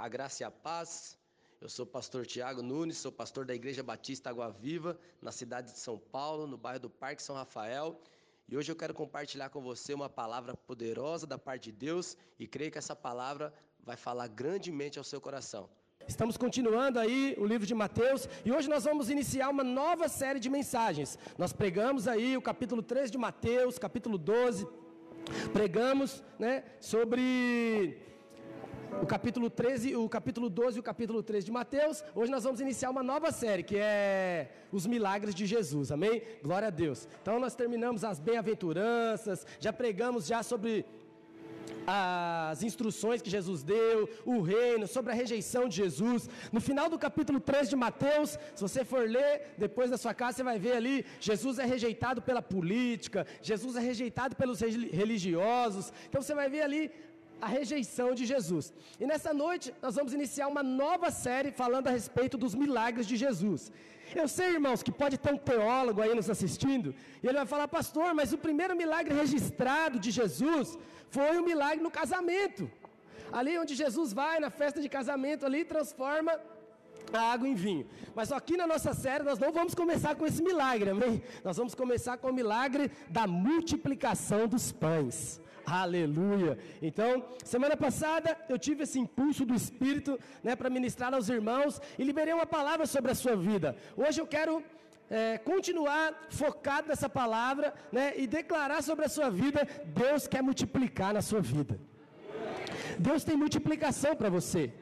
A graça e a paz. Eu sou o pastor Tiago Nunes, sou pastor da Igreja Batista Água Viva, na cidade de São Paulo, no bairro do Parque São Rafael. E hoje eu quero compartilhar com você uma palavra poderosa da parte de Deus e creio que essa palavra vai falar grandemente ao seu coração. Estamos continuando aí o livro de Mateus e hoje nós vamos iniciar uma nova série de mensagens. Nós pregamos aí o capítulo 3 de Mateus, capítulo 12, pregamos né, sobre o capítulo 13, o capítulo 12 e o capítulo 13 de Mateus. Hoje nós vamos iniciar uma nova série, que é os milagres de Jesus. Amém? Glória a Deus. Então nós terminamos as bem-aventuranças, já pregamos já sobre as instruções que Jesus deu, o reino, sobre a rejeição de Jesus. No final do capítulo 3 de Mateus, se você for ler depois da sua casa, você vai ver ali: Jesus é rejeitado pela política, Jesus é rejeitado pelos religiosos. Então você vai ver ali a rejeição de Jesus. E nessa noite nós vamos iniciar uma nova série falando a respeito dos milagres de Jesus. Eu sei, irmãos, que pode ter um teólogo aí nos assistindo, e ele vai falar, pastor, mas o primeiro milagre registrado de Jesus foi o milagre no casamento. Ali onde Jesus vai na festa de casamento ali transforma a água em vinho. Mas aqui na nossa série nós não vamos começar com esse milagre, amém? Nós vamos começar com o milagre da multiplicação dos pães. Aleluia. Então, semana passada eu tive esse impulso do Espírito, né, para ministrar aos irmãos e liberei uma palavra sobre a sua vida. Hoje eu quero é, continuar focado nessa palavra, né, e declarar sobre a sua vida. Deus quer multiplicar na sua vida. Deus tem multiplicação para você.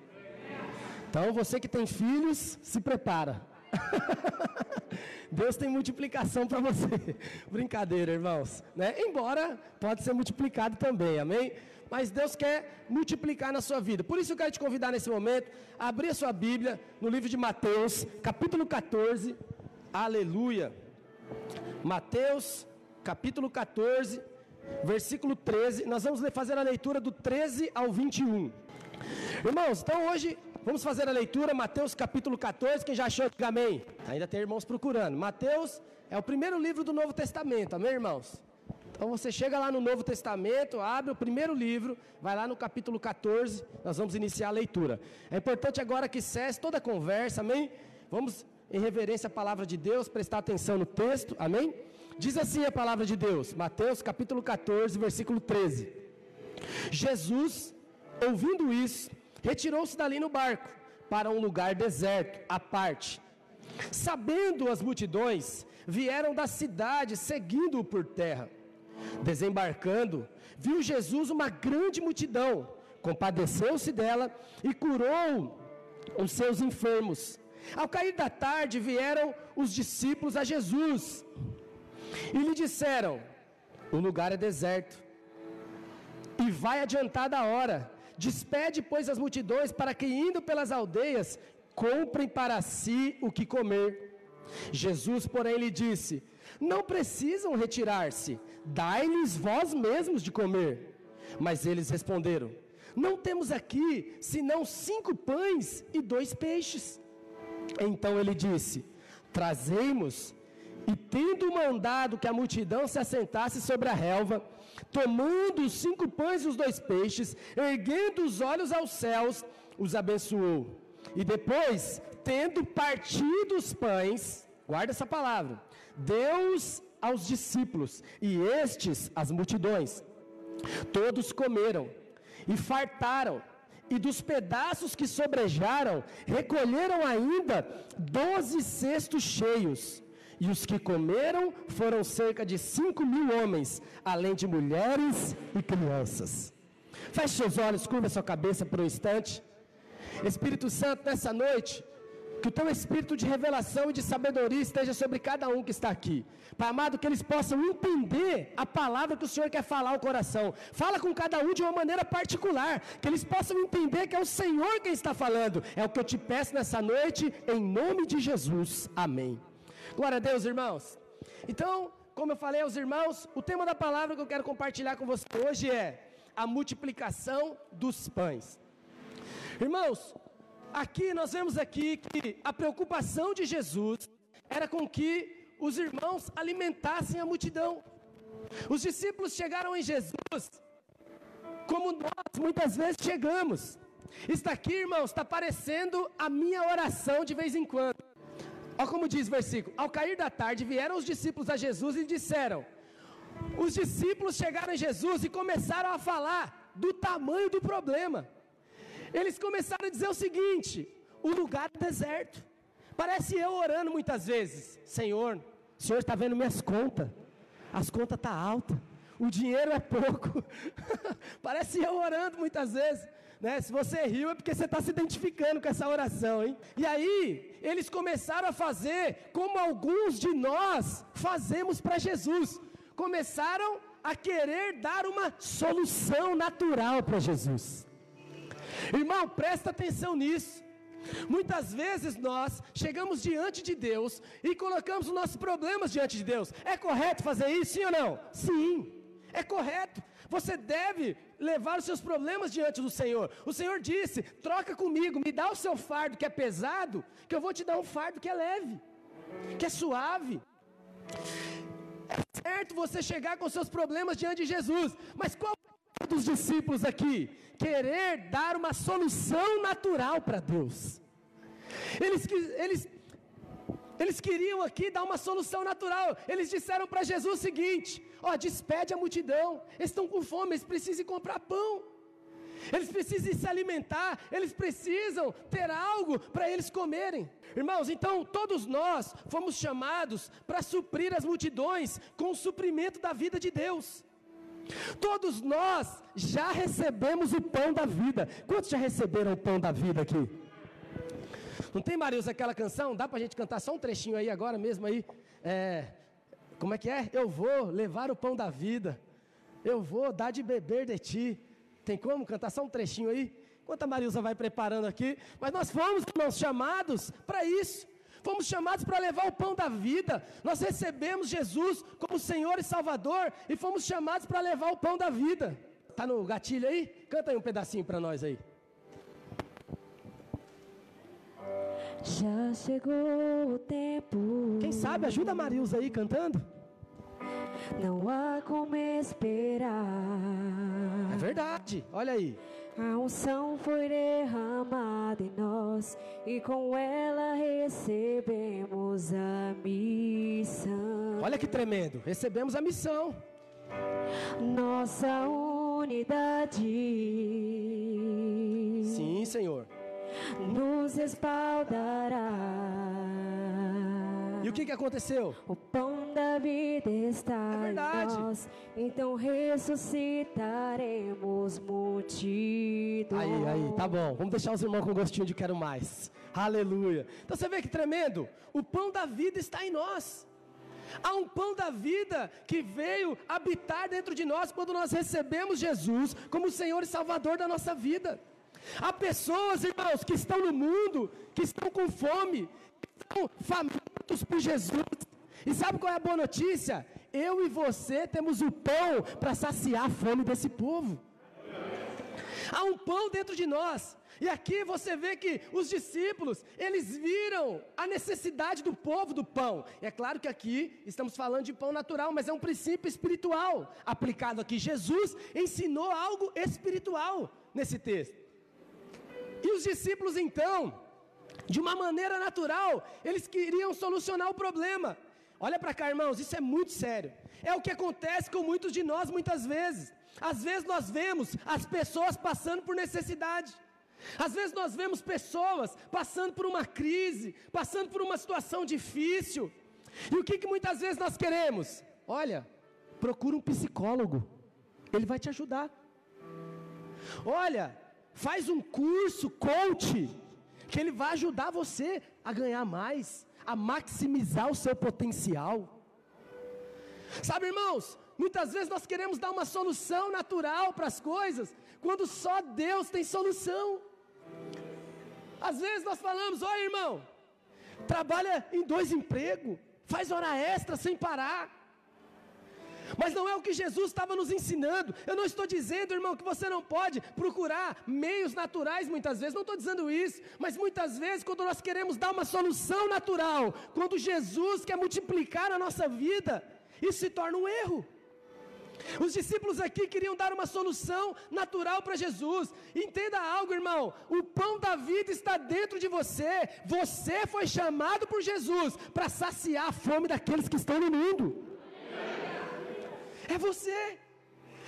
Então, você que tem filhos, se prepara. Deus tem multiplicação para você. Brincadeira, irmãos. Né? Embora pode ser multiplicado também, amém? Mas Deus quer multiplicar na sua vida. Por isso eu quero te convidar nesse momento a abrir a sua Bíblia no livro de Mateus, capítulo 14. Aleluia. Mateus, capítulo 14, versículo 13. Nós vamos fazer a leitura do 13 ao 21. Irmãos, então hoje Vamos fazer a leitura, Mateus capítulo 14. Quem já achou? Diga amém. Ainda tem irmãos procurando. Mateus é o primeiro livro do Novo Testamento, amém, irmãos? Então você chega lá no Novo Testamento, abre o primeiro livro, vai lá no capítulo 14, nós vamos iniciar a leitura. É importante agora que cesse toda a conversa, amém? Vamos, em reverência à palavra de Deus, prestar atenção no texto, amém? Diz assim a palavra de Deus, Mateus capítulo 14, versículo 13. Jesus, ouvindo isso, Retirou-se dali no barco para um lugar deserto, à parte. Sabendo as multidões, vieram da cidade seguindo-o por terra. Desembarcando, viu Jesus uma grande multidão, compadeceu-se dela e curou os seus enfermos. Ao cair da tarde, vieram os discípulos a Jesus e lhe disseram: O lugar é deserto e vai adiantada a hora Despede, pois, as multidões para que, indo pelas aldeias, comprem para si o que comer. Jesus, porém, lhe disse: Não precisam retirar-se, dai-lhes vós mesmos de comer. Mas eles responderam: Não temos aqui senão cinco pães e dois peixes. Então ele disse: Trazemos e tendo mandado que a multidão se assentasse sobre a relva, tomando os cinco pães e os dois peixes, erguendo os olhos aos céus, os abençoou. E depois, tendo partido os pães, guarda essa palavra, deu-os aos discípulos, e estes as multidões. Todos comeram e fartaram, e dos pedaços que sobrejaram, recolheram ainda doze cestos cheios. E os que comeram foram cerca de cinco mil homens, além de mulheres e crianças. Feche seus olhos, curva sua cabeça por um instante. Espírito Santo, nessa noite, que o teu espírito de revelação e de sabedoria esteja sobre cada um que está aqui. Pai amado, que eles possam entender a palavra que o Senhor quer falar ao coração. Fala com cada um de uma maneira particular. Que eles possam entender que é o Senhor quem está falando. É o que eu te peço nessa noite, em nome de Jesus. Amém. Glória a Deus, irmãos. Então, como eu falei aos irmãos, o tema da palavra que eu quero compartilhar com você hoje é a multiplicação dos pães. Irmãos, aqui nós vemos aqui que a preocupação de Jesus era com que os irmãos alimentassem a multidão. Os discípulos chegaram em Jesus como nós muitas vezes chegamos. Isso daqui, irmãos, está parecendo a minha oração de vez em quando. Olha como diz o versículo: Ao cair da tarde vieram os discípulos a Jesus e disseram: Os discípulos chegaram a Jesus e começaram a falar do tamanho do problema. Eles começaram a dizer o seguinte: O lugar é deserto. Parece eu orando muitas vezes: Senhor, o Senhor está vendo minhas contas, as contas estão tá altas, o dinheiro é pouco. Parece eu orando muitas vezes. Né? Se você riu é porque você está se identificando com essa oração, hein? E aí, eles começaram a fazer como alguns de nós fazemos para Jesus. Começaram a querer dar uma solução natural para Jesus. Irmão, presta atenção nisso. Muitas vezes nós chegamos diante de Deus e colocamos os nossos problemas diante de Deus. É correto fazer isso, sim ou não? Sim, é correto. Você deve levar os seus problemas diante do Senhor. O Senhor disse: troca comigo, me dá o seu fardo que é pesado, que eu vou te dar um fardo que é leve, que é suave. É certo você chegar com seus problemas diante de Jesus, mas qual é dos discípulos aqui? Querer dar uma solução natural para Deus. Eles, eles, eles queriam aqui dar uma solução natural. Eles disseram para Jesus o seguinte: Ó, despede a multidão. Eles estão com fome, eles precisam comprar pão. Eles precisam se alimentar, eles precisam ter algo para eles comerem. Irmãos, então todos nós fomos chamados para suprir as multidões com o suprimento da vida de Deus. Todos nós já recebemos o pão da vida. Quantos já receberam o pão da vida aqui? Não tem, Marius, aquela canção? Dá para a gente cantar só um trechinho aí agora mesmo aí? É, como é que é? Eu vou levar o pão da vida. Eu vou dar de beber de ti. Tem como cantar só um trechinho aí? Enquanto a Marilza vai preparando aqui. Mas nós fomos, irmãos, chamados para isso. Fomos chamados para levar o pão da vida. Nós recebemos Jesus como Senhor e Salvador e fomos chamados para levar o pão da vida. Tá no gatilho aí? Canta aí um pedacinho para nós aí. Já chegou o tempo. Quem sabe ajuda a Marilza aí cantando? Não há como esperar. É verdade, olha aí. A unção foi derramada em nós e com ela recebemos a missão. Olha que tremendo, recebemos a missão. Nossa unidade. Sim, Senhor. Nos respaldará. E o que, que aconteceu? O pão da vida está é em nós, então ressuscitaremos multidões. Aí, aí, tá bom. Vamos deixar os irmãos com gostinho de quero mais. Aleluia. Então você vê que tremendo? O pão da vida está em nós. Há um pão da vida que veio habitar dentro de nós quando nós recebemos Jesus como Senhor e Salvador da nossa vida. Há pessoas, irmãos, que estão no mundo, que estão com fome, que estão famintos por Jesus. E sabe qual é a boa notícia? Eu e você temos o pão para saciar a fome desse povo. Há um pão dentro de nós. E aqui você vê que os discípulos, eles viram a necessidade do povo do pão. É claro que aqui estamos falando de pão natural, mas é um princípio espiritual aplicado aqui. Jesus ensinou algo espiritual nesse texto. E os discípulos então, de uma maneira natural, eles queriam solucionar o problema. Olha para cá, irmãos, isso é muito sério. É o que acontece com muitos de nós muitas vezes. Às vezes nós vemos as pessoas passando por necessidade. Às vezes nós vemos pessoas passando por uma crise, passando por uma situação difícil. E o que, que muitas vezes nós queremos? Olha, procura um psicólogo, ele vai te ajudar. Olha, faz um curso, coach, que ele vai ajudar você a ganhar mais, a maximizar o seu potencial. Sabe, irmãos, muitas vezes nós queremos dar uma solução natural para as coisas, quando só Deus tem solução. Às vezes nós falamos, olha irmão, trabalha em dois empregos, faz hora extra sem parar. Mas não é o que Jesus estava nos ensinando. Eu não estou dizendo, irmão, que você não pode procurar meios naturais muitas vezes. Não estou dizendo isso. Mas muitas vezes, quando nós queremos dar uma solução natural, quando Jesus quer multiplicar a nossa vida, isso se torna um erro. Os discípulos aqui queriam dar uma solução natural para Jesus. Entenda algo, irmão: o pão da vida está dentro de você. Você foi chamado por Jesus para saciar a fome daqueles que estão no mundo. É você.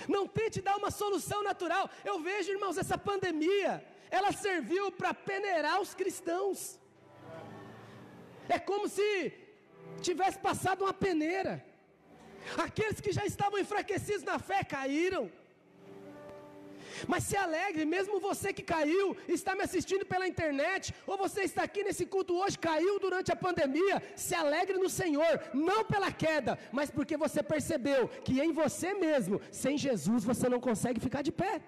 Não tente dar uma solução natural. Eu vejo, irmãos, essa pandemia, ela serviu para peneirar os cristãos. É como se tivesse passado uma peneira. Aqueles que já estavam enfraquecidos na fé caíram. Mas se alegre, mesmo você que caiu, está me assistindo pela internet, ou você está aqui nesse culto hoje, caiu durante a pandemia, se alegre no Senhor, não pela queda, mas porque você percebeu que em você mesmo, sem Jesus, você não consegue ficar de pé.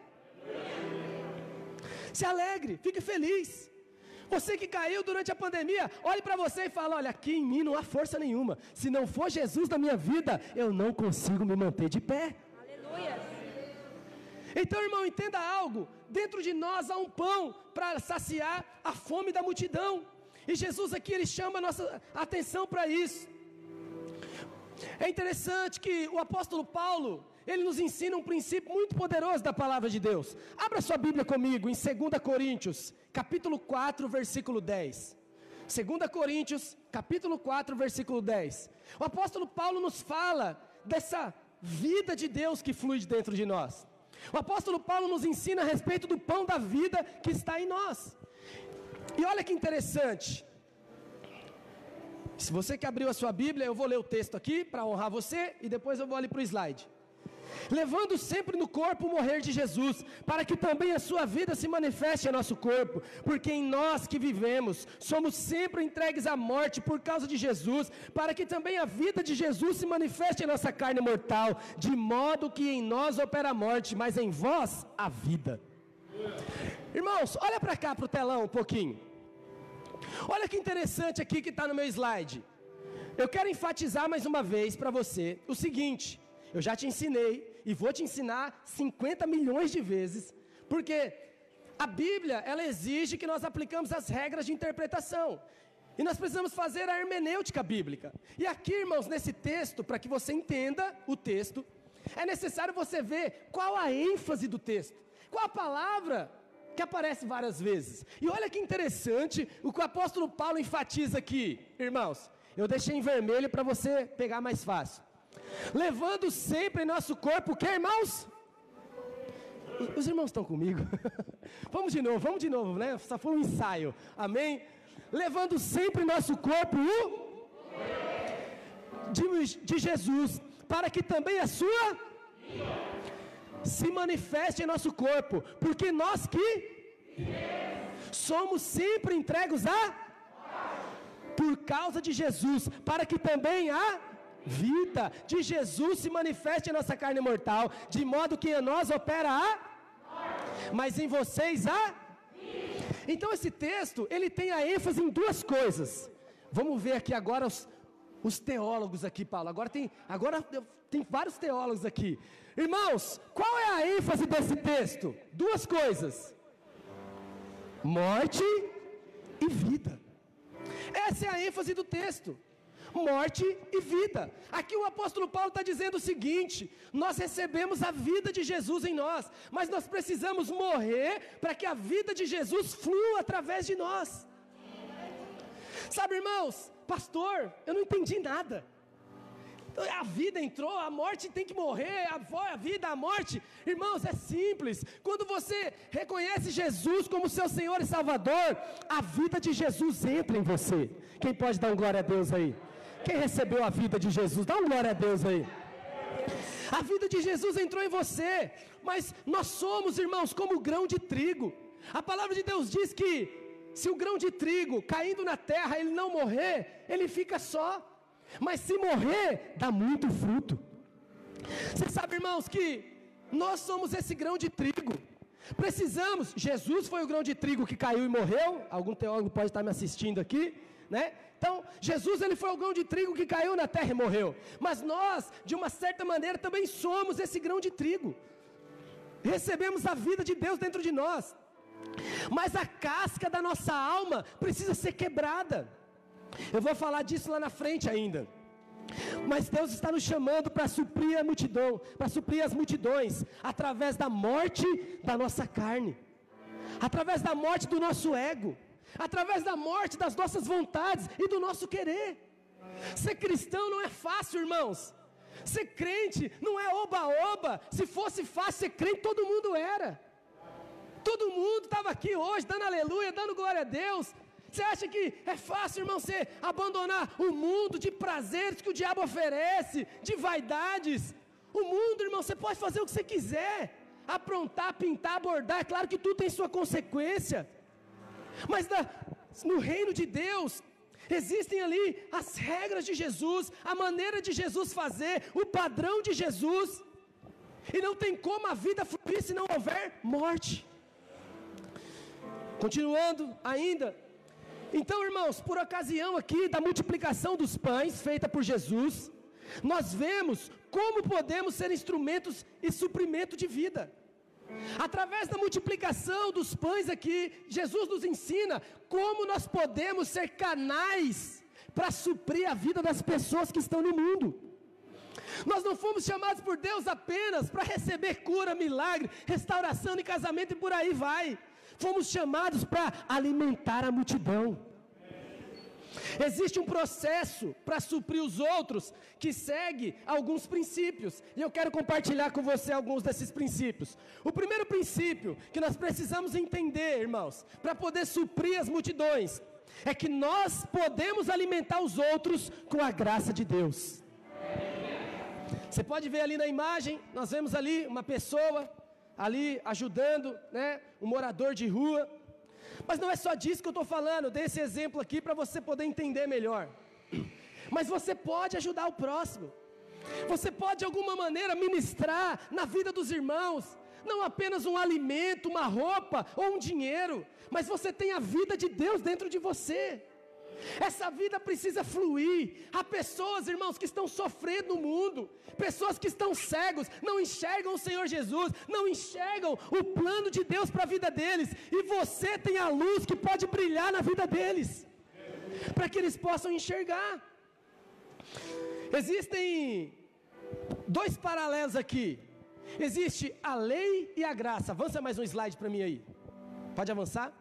Se alegre, fique feliz. Você que caiu durante a pandemia, olhe para você e fala: Olha, aqui em mim não há força nenhuma. Se não for Jesus na minha vida, eu não consigo me manter de pé. Aleluia. Então, irmão, entenda algo: dentro de nós há um pão para saciar a fome da multidão. E Jesus aqui ele chama a nossa atenção para isso. É interessante que o apóstolo Paulo, ele nos ensina um princípio muito poderoso da palavra de Deus. Abra sua Bíblia comigo em 2 Coríntios, capítulo 4, versículo 10. 2 Coríntios, capítulo 4, versículo 10. O apóstolo Paulo nos fala dessa vida de Deus que flui dentro de nós. O apóstolo Paulo nos ensina a respeito do pão da vida que está em nós. E olha que interessante. Se você que abriu a sua Bíblia, eu vou ler o texto aqui para honrar você e depois eu vou ali para o slide levando sempre no corpo o morrer de Jesus, para que também a sua vida se manifeste em nosso corpo, porque em nós que vivemos, somos sempre entregues à morte por causa de Jesus, para que também a vida de Jesus se manifeste em nossa carne mortal, de modo que em nós opera a morte, mas em vós a vida. Irmãos, olha para cá para o telão um pouquinho. Olha que interessante aqui que está no meu slide. Eu quero enfatizar mais uma vez para você o seguinte: eu já te ensinei e vou te ensinar 50 milhões de vezes, porque a Bíblia, ela exige que nós aplicamos as regras de interpretação. E nós precisamos fazer a hermenêutica bíblica. E aqui, irmãos, nesse texto, para que você entenda o texto, é necessário você ver qual a ênfase do texto, qual a palavra que aparece várias vezes. E olha que interessante o que o apóstolo Paulo enfatiza aqui, irmãos. Eu deixei em vermelho para você pegar mais fácil levando sempre em nosso corpo o que, irmãos? Os irmãos estão comigo? vamos de novo, vamos de novo, né? Só foi um ensaio, amém? Levando sempre em nosso corpo o de, de Jesus, para que também a sua se manifeste em nosso corpo, porque nós que somos sempre entregues a por causa de Jesus, para que também a vida de Jesus se manifeste em nossa carne mortal, de modo que em nós opera a mas em vocês a Então esse texto, ele tem a ênfase em duas coisas. Vamos ver aqui agora os, os teólogos aqui, Paulo. Agora tem, agora tem vários teólogos aqui. Irmãos, qual é a ênfase desse texto? Duas coisas: morte e vida. Essa é a ênfase do texto morte e vida. Aqui o apóstolo Paulo está dizendo o seguinte: nós recebemos a vida de Jesus em nós, mas nós precisamos morrer para que a vida de Jesus flua através de nós. Sabe, irmãos, pastor, eu não entendi nada. A vida entrou, a morte tem que morrer, a, vida, a morte. Irmãos, é simples. Quando você reconhece Jesus como seu Senhor e Salvador, a vida de Jesus entra em você. Quem pode dar um glória a Deus aí? Quem recebeu a vida de Jesus? Dá uma glória a Deus aí. A vida de Jesus entrou em você, mas nós somos, irmãos, como grão de trigo. A palavra de Deus diz que se o grão de trigo caindo na terra ele não morrer, ele fica só. Mas se morrer, dá muito fruto. Você sabe, irmãos, que nós somos esse grão de trigo. Precisamos, Jesus foi o grão de trigo que caiu e morreu. Algum teólogo pode estar me assistindo aqui, né? Então, Jesus ele foi o grão de trigo que caiu na terra e morreu. Mas nós, de uma certa maneira, também somos esse grão de trigo. Recebemos a vida de Deus dentro de nós. Mas a casca da nossa alma precisa ser quebrada. Eu vou falar disso lá na frente ainda. Mas Deus está nos chamando para suprir a multidão, para suprir as multidões, através da morte da nossa carne, através da morte do nosso ego, através da morte das nossas vontades e do nosso querer. Ser cristão não é fácil, irmãos. Ser crente não é oba-oba. Se fosse fácil ser crente, todo mundo era. Todo mundo estava aqui hoje, dando aleluia, dando glória a Deus. Você acha que é fácil, irmão, você abandonar o mundo de prazeres que o diabo oferece, de vaidades? O mundo, irmão, você pode fazer o que você quiser, aprontar, pintar, bordar, é claro que tudo tem sua consequência. Mas na, no reino de Deus, existem ali as regras de Jesus, a maneira de Jesus fazer, o padrão de Jesus. E não tem como a vida fluir se não houver morte. Continuando ainda, então, irmãos, por ocasião aqui da multiplicação dos pães feita por Jesus, nós vemos como podemos ser instrumentos e suprimento de vida. Através da multiplicação dos pães aqui, Jesus nos ensina como nós podemos ser canais para suprir a vida das pessoas que estão no mundo. Nós não fomos chamados por Deus apenas para receber cura, milagre, restauração e casamento e por aí vai fomos chamados para alimentar a multidão. Existe um processo para suprir os outros que segue alguns princípios, e eu quero compartilhar com você alguns desses princípios. O primeiro princípio que nós precisamos entender, irmãos, para poder suprir as multidões, é que nós podemos alimentar os outros com a graça de Deus. Você pode ver ali na imagem, nós vemos ali uma pessoa ali ajudando, né, um morador de rua. Mas não é só disso que eu estou falando, dei esse exemplo aqui para você poder entender melhor. Mas você pode ajudar o próximo. Você pode de alguma maneira ministrar na vida dos irmãos, não apenas um alimento, uma roupa ou um dinheiro, mas você tem a vida de Deus dentro de você. Essa vida precisa fluir. Há pessoas, irmãos, que estão sofrendo no mundo, pessoas que estão cegos, não enxergam o Senhor Jesus, não enxergam o plano de Deus para a vida deles, e você tem a luz que pode brilhar na vida deles, para que eles possam enxergar. Existem dois paralelos aqui. Existe a lei e a graça. Avança mais um slide para mim aí. Pode avançar?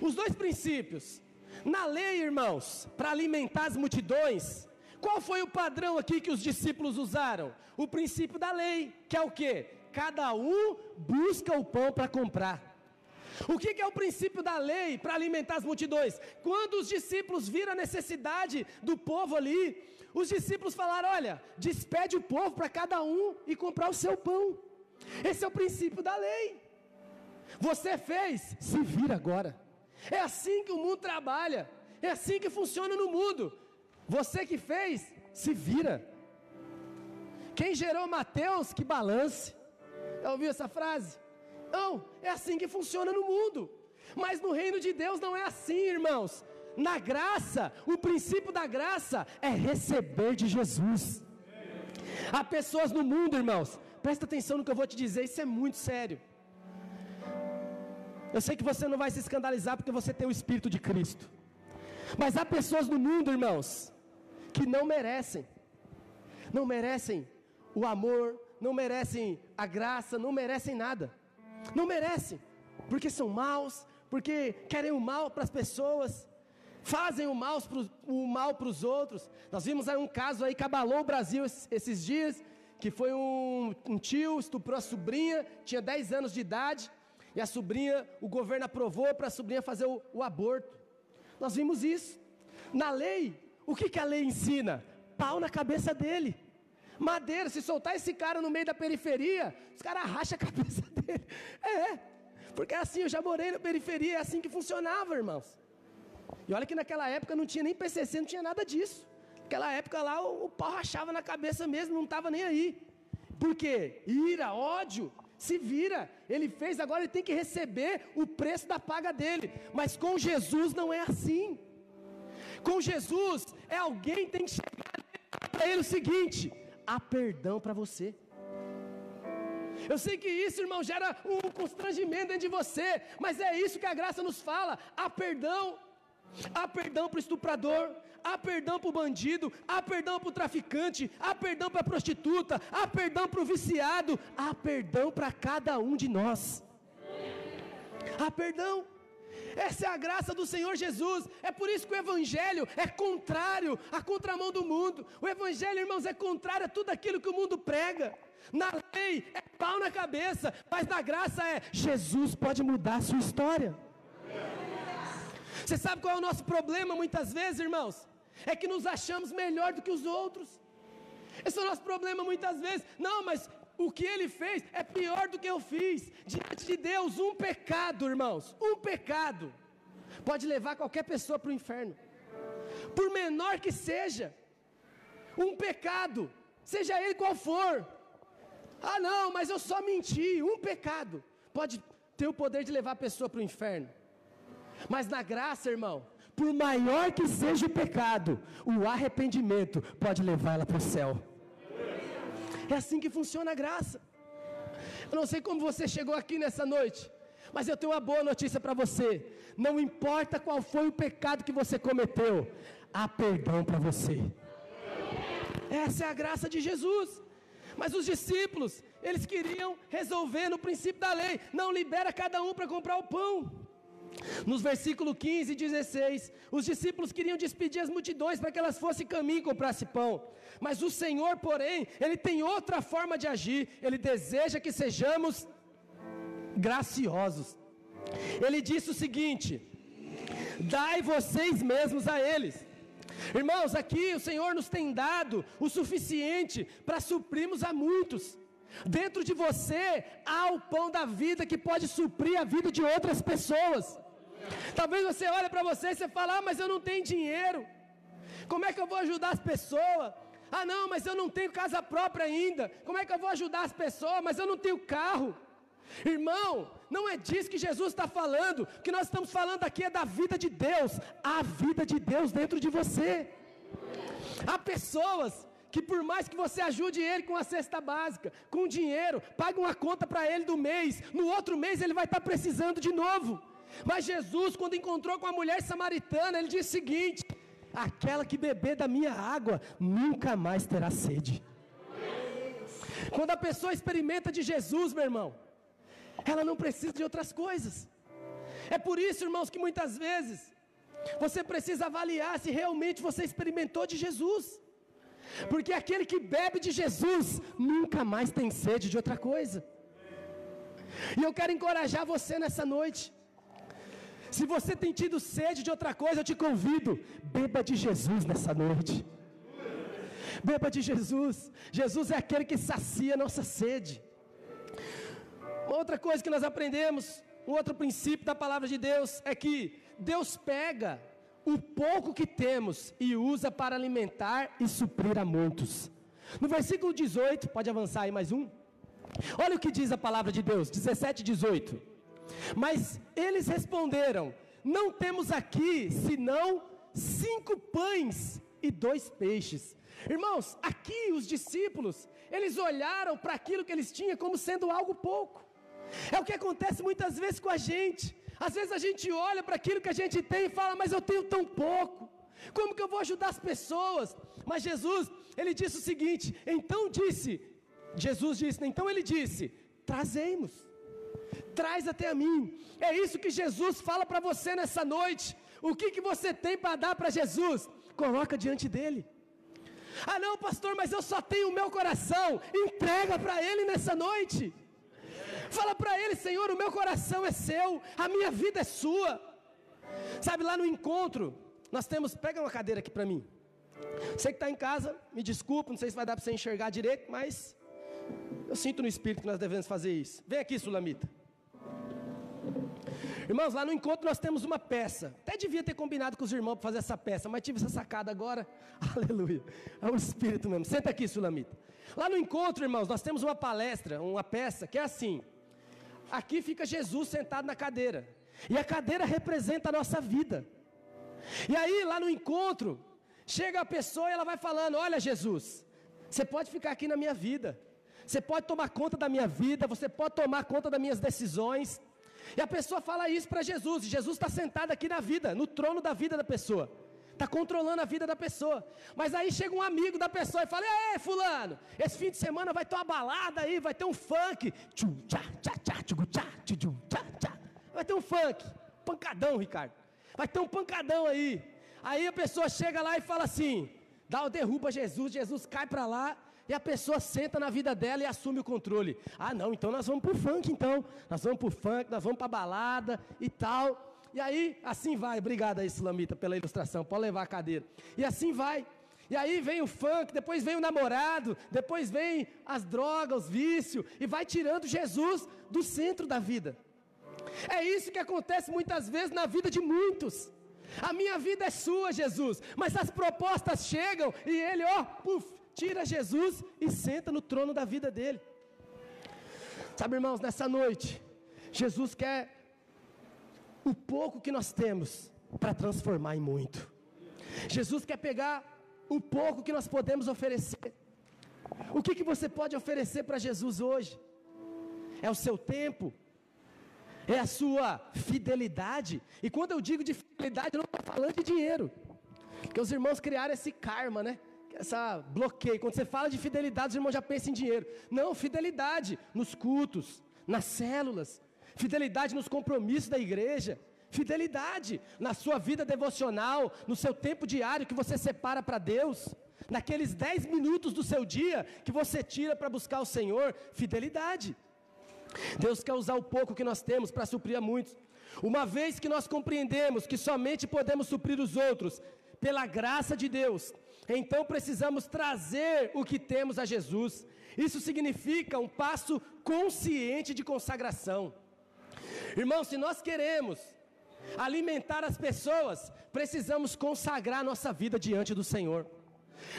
Os dois princípios na lei, irmãos, para alimentar as multidões, qual foi o padrão aqui que os discípulos usaram? O princípio da lei, que é o que? Cada um busca o pão para comprar. O que, que, é o princípio da lei para alimentar as multidões? Quando os discípulos viram a necessidade do povo ali, os discípulos falaram: olha, despede o povo para cada um e comprar o seu pão. Esse é o princípio da lei. Você fez, se vira agora. É assim que o mundo trabalha. É assim que funciona no mundo. Você que fez, se vira. Quem gerou Mateus, que balance. Já ouviu essa frase? Não, é assim que funciona no mundo. Mas no reino de Deus não é assim, irmãos. Na graça, o princípio da graça é receber de Jesus. Há pessoas no mundo, irmãos, presta atenção no que eu vou te dizer, isso é muito sério. Eu sei que você não vai se escandalizar porque você tem o Espírito de Cristo. Mas há pessoas no mundo, irmãos, que não merecem. Não merecem o amor, não merecem a graça, não merecem nada. Não merecem, porque são maus, porque querem o mal para as pessoas, fazem o mal para os outros. Nós vimos aí um caso aí que abalou o Brasil esses dias, que foi um, um tio, estuprou a sobrinha, tinha 10 anos de idade, e a sobrinha, o governo aprovou para a sobrinha fazer o, o, aborto. Nós vimos isso. Na lei, o que, que a lei ensina? Pau na cabeça dele. Madeira, se soltar esse cara no meio da periferia, os caras racham a cabeça dele. É, porque é assim, eu já morei na periferia, é assim que funcionava, irmãos. E olha que naquela época não tinha nem PCC, não tinha nada disso. Naquela época lá o, o pau rachava na cabeça mesmo, não estava nem aí. Por quê? Ira, ódio, se vira, ele fez, agora ele tem que receber o preço da paga dele. Mas com Jesus não é assim. Com Jesus é alguém que tem que chegar para ele o seguinte: há perdão para você. Eu sei que isso, irmão, gera um constrangimento dentro de você, mas é isso que a graça nos fala: há perdão. Há perdão para o estuprador, há perdão para o bandido, há perdão para o traficante, há perdão para a prostituta, há perdão para o viciado, há perdão para cada um de nós. Há perdão. Essa é a graça do Senhor Jesus. É por isso que o Evangelho é contrário à contramão do mundo. O Evangelho, irmãos, é contrário a tudo aquilo que o mundo prega. Na lei é pau na cabeça, mas na graça é Jesus pode mudar a sua história. Você sabe qual é o nosso problema muitas vezes, irmãos? É que nos achamos melhor do que os outros. Esse é o nosso problema muitas vezes. Não, mas o que ele fez é pior do que eu fiz. Diante de Deus, um pecado, irmãos, um pecado pode levar qualquer pessoa para o inferno. Por menor que seja, um pecado, seja ele qual for. Ah, não, mas eu só menti. Um pecado pode ter o poder de levar a pessoa para o inferno. Mas na graça, irmão, por maior que seja o pecado, o arrependimento pode levar ela para o céu. É assim que funciona a graça. Eu não sei como você chegou aqui nessa noite, mas eu tenho uma boa notícia para você. Não importa qual foi o pecado que você cometeu, há perdão para você. Essa é a graça de Jesus. Mas os discípulos, eles queriam resolver no princípio da lei: não libera cada um para comprar o pão. Nos versículos 15 e 16, os discípulos queriam despedir as multidões para que elas fossem caminho e comprassem pão. Mas o Senhor, porém, ele tem outra forma de agir. Ele deseja que sejamos graciosos. Ele disse o seguinte: Dai vocês mesmos a eles. Irmãos, aqui o Senhor nos tem dado o suficiente para suprirmos a muitos. Dentro de você há o pão da vida que pode suprir a vida de outras pessoas. Talvez você olhe para você e você fala: ah, mas eu não tenho dinheiro. Como é que eu vou ajudar as pessoas? Ah, não, mas eu não tenho casa própria ainda. Como é que eu vou ajudar as pessoas? Mas eu não tenho carro. Irmão, não é disso que Jesus está falando. O que nós estamos falando aqui é da vida de Deus. Há vida de Deus dentro de você. Há pessoas que por mais que você ajude ele com a cesta básica, com dinheiro, pague uma conta para ele do mês, no outro mês ele vai estar tá precisando de novo. Mas Jesus, quando encontrou com a mulher samaritana, ele disse o seguinte: aquela que beber da minha água nunca mais terá sede. Quando a pessoa experimenta de Jesus, meu irmão, ela não precisa de outras coisas. É por isso, irmãos, que muitas vezes você precisa avaliar se realmente você experimentou de Jesus. Porque aquele que bebe de Jesus nunca mais tem sede de outra coisa. E eu quero encorajar você nessa noite se você tem tido sede de outra coisa, eu te convido, beba de Jesus nessa noite. Beba de Jesus. Jesus é aquele que sacia nossa sede. Outra coisa que nós aprendemos, um outro princípio da palavra de Deus é que Deus pega o pouco que temos e usa para alimentar e suprir a muitos. No versículo 18, pode avançar aí mais um. Olha o que diz a palavra de Deus, 17 18. Mas eles responderam: Não temos aqui senão cinco pães e dois peixes. Irmãos, aqui os discípulos, eles olharam para aquilo que eles tinham como sendo algo pouco. É o que acontece muitas vezes com a gente. Às vezes a gente olha para aquilo que a gente tem e fala, mas eu tenho tão pouco. Como que eu vou ajudar as pessoas? Mas Jesus, ele disse o seguinte: então disse, Jesus disse, então ele disse: trazemos traz até a mim. É isso que Jesus fala para você nessa noite. O que, que você tem para dar para Jesus? Coloca diante dele. Ah, não, pastor, mas eu só tenho o meu coração. Entrega para ele nessa noite. Fala para ele, Senhor, o meu coração é seu, a minha vida é sua. Sabe, lá no encontro, nós temos. Pega uma cadeira aqui para mim. Você que está em casa, me desculpa, não sei se vai dar para você enxergar direito, mas eu sinto no espírito que nós devemos fazer isso. Vem aqui, Sulamita. Irmãos, lá no encontro nós temos uma peça. Até devia ter combinado com os irmãos para fazer essa peça, mas tive essa sacada agora. Aleluia. É o Espírito mesmo. Senta aqui, Sulamita. Lá no encontro, irmãos, nós temos uma palestra, uma peça que é assim. Aqui fica Jesus sentado na cadeira. E a cadeira representa a nossa vida. E aí, lá no encontro, chega a pessoa e ela vai falando: Olha, Jesus, você pode ficar aqui na minha vida. Você pode tomar conta da minha vida, você pode tomar conta das minhas decisões. E a pessoa fala isso para Jesus, e Jesus está sentado aqui na vida, no trono da vida da pessoa. Está controlando a vida da pessoa. Mas aí chega um amigo da pessoa e fala: Ei, Fulano, esse fim de semana vai ter uma balada aí, vai ter um funk. Vai ter um funk. Pancadão, Ricardo. Vai ter um pancadão aí. Aí a pessoa chega lá e fala assim: dá o derruba Jesus, Jesus cai para lá. E a pessoa senta na vida dela e assume o controle. Ah, não, então nós vamos pro funk, então. Nós vamos pro funk, nós vamos pra balada e tal. E aí, assim vai. Obrigado aí, Islamita, pela ilustração. Pode levar a cadeira. E assim vai. E aí vem o funk, depois vem o namorado, depois vem as drogas, os vícios, e vai tirando Jesus do centro da vida. É isso que acontece muitas vezes na vida de muitos. A minha vida é sua, Jesus, mas as propostas chegam e ele, ó, puf, tira Jesus e senta no trono da vida dele. Sabe, irmãos, nessa noite, Jesus quer o pouco que nós temos para transformar em muito. Jesus quer pegar o pouco que nós podemos oferecer. O que, que você pode oferecer para Jesus hoje? É o seu tempo? É a sua fidelidade? E quando eu digo de fidelidade, eu não estou falando de dinheiro. Porque os irmãos criaram esse karma, né? Essa bloqueio. Quando você fala de fidelidade, os irmãos já pensam em dinheiro. Não, fidelidade nos cultos, nas células, fidelidade nos compromissos da igreja, fidelidade na sua vida devocional, no seu tempo diário que você separa para Deus, naqueles 10 minutos do seu dia que você tira para buscar o Senhor, fidelidade. Deus quer usar o pouco que nós temos para suprir a muitos. Uma vez que nós compreendemos que somente podemos suprir os outros pela graça de Deus, então precisamos trazer o que temos a Jesus. Isso significa um passo consciente de consagração. Irmão, se nós queremos alimentar as pessoas, precisamos consagrar nossa vida diante do Senhor.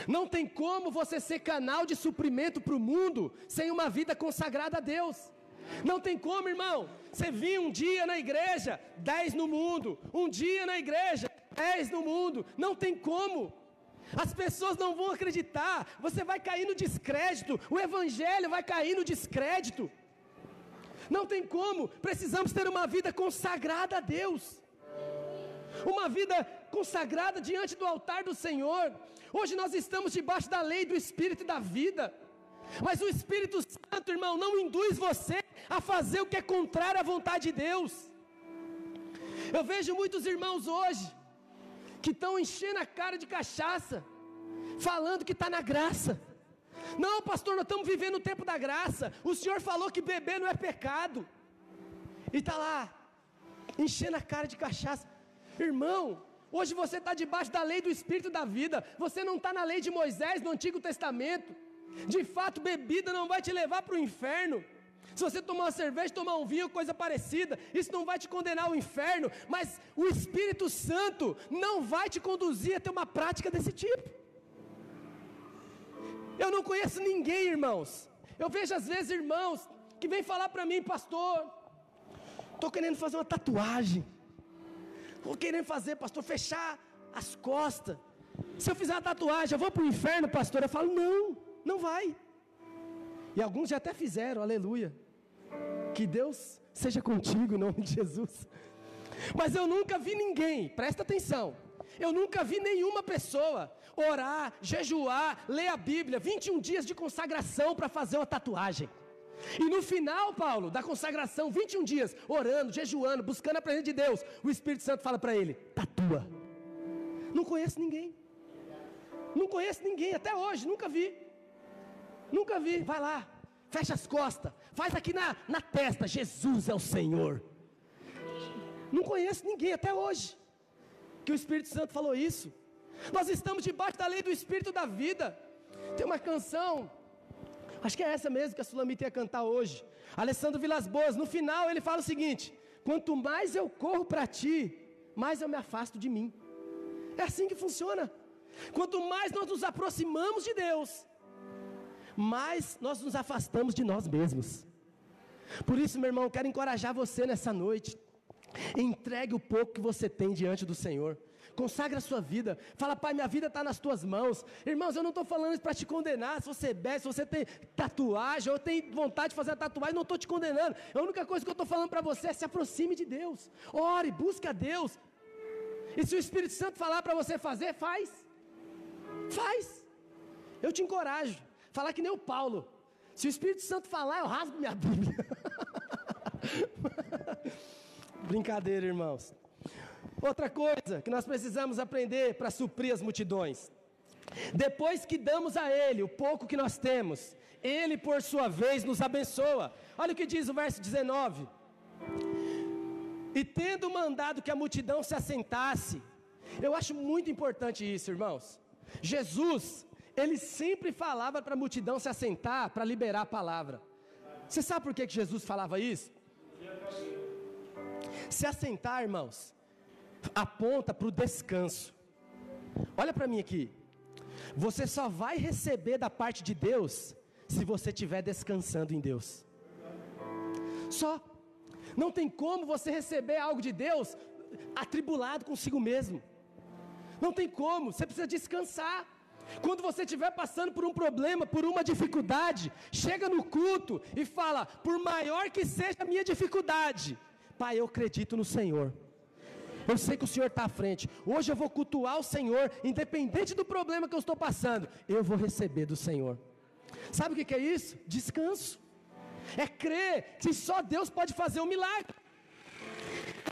Não tem como você ser canal de suprimento para o mundo sem uma vida consagrada a Deus. Não tem como, irmão. Você vir um dia na igreja, dez no mundo. Um dia na igreja, dez no mundo. Não tem como. As pessoas não vão acreditar. Você vai cair no descrédito. O evangelho vai cair no descrédito. Não tem como, precisamos ter uma vida consagrada a Deus. Uma vida consagrada diante do altar do Senhor. Hoje nós estamos debaixo da lei do Espírito e da vida. Mas o Espírito Santo, irmão, não induz você a fazer o que é contrário à vontade de Deus. Eu vejo muitos irmãos hoje que estão enchendo a cara de cachaça, falando que está na graça. Não, pastor, nós estamos vivendo o tempo da graça. O Senhor falou que beber não é pecado. E está lá, enchendo a cara de cachaça. Irmão, hoje você está debaixo da lei do Espírito da vida. Você não está na lei de Moisés, no Antigo Testamento. De fato, bebida não vai te levar para o inferno. Se você tomar uma cerveja, tomar um vinho, coisa parecida, isso não vai te condenar ao inferno, mas o Espírito Santo não vai te conduzir a ter uma prática desse tipo. Eu não conheço ninguém, irmãos. Eu vejo às vezes irmãos que vêm falar para mim, pastor, estou querendo fazer uma tatuagem. Estou querendo fazer, pastor, fechar as costas. Se eu fizer uma tatuagem, eu vou para o inferno, pastor? Eu falo, não, não vai. E alguns já até fizeram, aleluia. Que Deus seja contigo em nome de Jesus. Mas eu nunca vi ninguém, presta atenção. Eu nunca vi nenhuma pessoa orar, jejuar, ler a Bíblia, 21 dias de consagração para fazer uma tatuagem. E no final, Paulo, da consagração, 21 dias, orando, jejuando, buscando a presença de Deus, o Espírito Santo fala para ele: tatua. Não conheço ninguém. Não conheço ninguém, até hoje, nunca vi. Nunca vi. Vai lá, fecha as costas, faz aqui na, na testa: Jesus é o Senhor. Não conheço ninguém até hoje que o Espírito Santo falou isso. Nós estamos debaixo da lei do Espírito da vida. Tem uma canção, acho que é essa mesmo que a Sulamita ia cantar hoje. Alessandro Vilas Boas, no final ele fala o seguinte: Quanto mais eu corro para ti, mais eu me afasto de mim. É assim que funciona. Quanto mais nós nos aproximamos de Deus, mais nós nos afastamos de nós mesmos. Por isso, meu irmão, quero encorajar você nessa noite. Entregue o pouco que você tem diante do Senhor. Consagra a sua vida. Fala, Pai, minha vida está nas tuas mãos. Irmãos, eu não estou falando isso para te condenar. Se você bebe, se você tem tatuagem, ou tem vontade de fazer a tatuagem, não estou te condenando. A única coisa que eu estou falando para você é se aproxime de Deus. Ore, busque a Deus. E se o Espírito Santo falar para você fazer, faz. Faz. Eu te encorajo. Falar que nem o Paulo. Se o Espírito Santo falar, eu rasgo minha Bíblia. Brincadeira, irmãos. Outra coisa que nós precisamos aprender para suprir as multidões. Depois que damos a Ele o pouco que nós temos, Ele, por sua vez, nos abençoa. Olha o que diz o verso 19. E tendo mandado que a multidão se assentasse, eu acho muito importante isso, irmãos. Jesus, ele sempre falava para a multidão se assentar para liberar a palavra. Você sabe por que, que Jesus falava isso? Se assentar, irmãos, aponta para o descanso. Olha para mim aqui. Você só vai receber da parte de Deus se você estiver descansando em Deus. Só. Não tem como você receber algo de Deus atribulado consigo mesmo. Não tem como, você precisa descansar. Quando você estiver passando por um problema, por uma dificuldade, chega no culto e fala: por maior que seja a minha dificuldade, Pai, eu acredito no Senhor. Eu sei que o Senhor está à frente. Hoje eu vou cultuar o Senhor, independente do problema que eu estou passando, eu vou receber do Senhor. Sabe o que é isso? Descanso. É crer que só Deus pode fazer um milagre.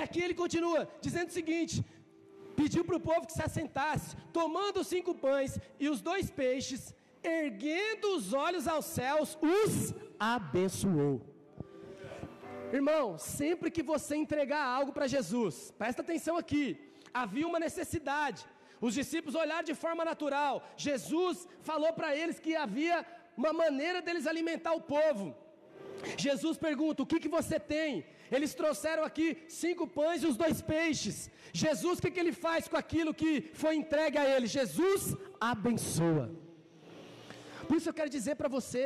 Aqui ele continua dizendo o seguinte: pediu para o povo que se assentasse, tomando os cinco pães e os dois peixes, erguendo os olhos aos céus, os abençoou. Irmão, sempre que você entregar algo para Jesus, presta atenção aqui, havia uma necessidade. Os discípulos olharam de forma natural. Jesus falou para eles que havia uma maneira deles alimentar o povo. Jesus pergunta: O que, que você tem? Eles trouxeram aqui cinco pães e os dois peixes. Jesus, o que, que ele faz com aquilo que foi entregue a ele? Jesus abençoa. Por isso eu quero dizer para você,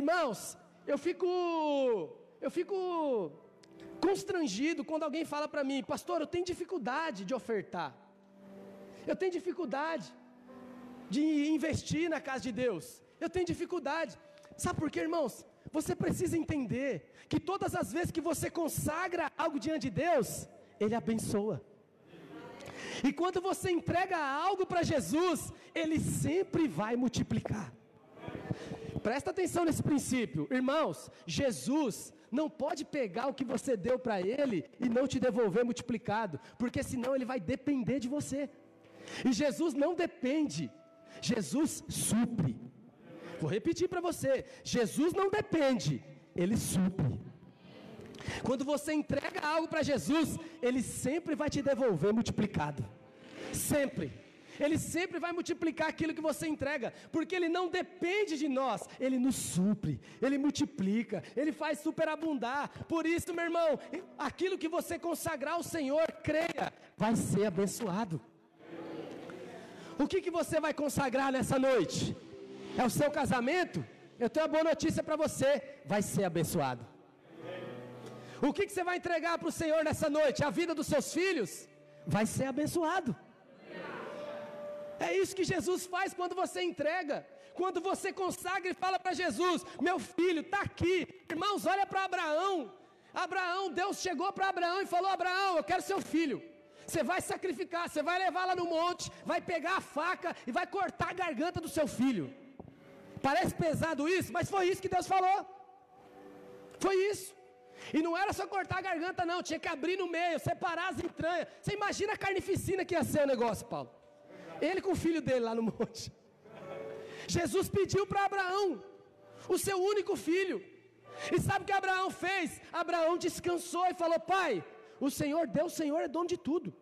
irmãos, eu fico eu fico constrangido quando alguém fala para mim, pastor, eu tenho dificuldade de ofertar. Eu tenho dificuldade de investir na casa de Deus. Eu tenho dificuldade. Sabe por quê, irmãos? Você precisa entender que todas as vezes que você consagra algo diante de Deus, Ele abençoa. E quando você entrega algo para Jesus, Ele sempre vai multiplicar. Presta atenção nesse princípio, irmãos. Jesus não pode pegar o que você deu para ele e não te devolver multiplicado, porque senão ele vai depender de você. E Jesus não depende, Jesus supre. Vou repetir para você: Jesus não depende, ele supre. Quando você entrega algo para Jesus, ele sempre vai te devolver multiplicado. Sempre. Ele sempre vai multiplicar aquilo que você entrega, porque Ele não depende de nós, Ele nos supre, Ele multiplica, Ele faz superabundar. Por isso, meu irmão, aquilo que você consagrar ao Senhor, creia, vai ser abençoado. O que, que você vai consagrar nessa noite? É o seu casamento? Eu tenho uma boa notícia para você: vai ser abençoado. O que, que você vai entregar para o Senhor nessa noite? A vida dos seus filhos? Vai ser abençoado. É isso que Jesus faz quando você entrega. Quando você consagra e fala para Jesus: Meu filho está aqui. Irmãos, olha para Abraão. Abraão, Deus chegou para Abraão e falou: Abraão, eu quero seu filho. Você vai sacrificar, você vai levar lá no monte, vai pegar a faca e vai cortar a garganta do seu filho. Parece pesado isso, mas foi isso que Deus falou. Foi isso. E não era só cortar a garganta, não, tinha que abrir no meio, separar as entranhas. Você imagina a carnificina que ia ser o negócio, Paulo. Ele com o filho dele lá no monte. Jesus pediu para Abraão, o seu único filho. E sabe o que Abraão fez? Abraão descansou e falou: Pai, o Senhor, Deus, o Senhor é dono de tudo.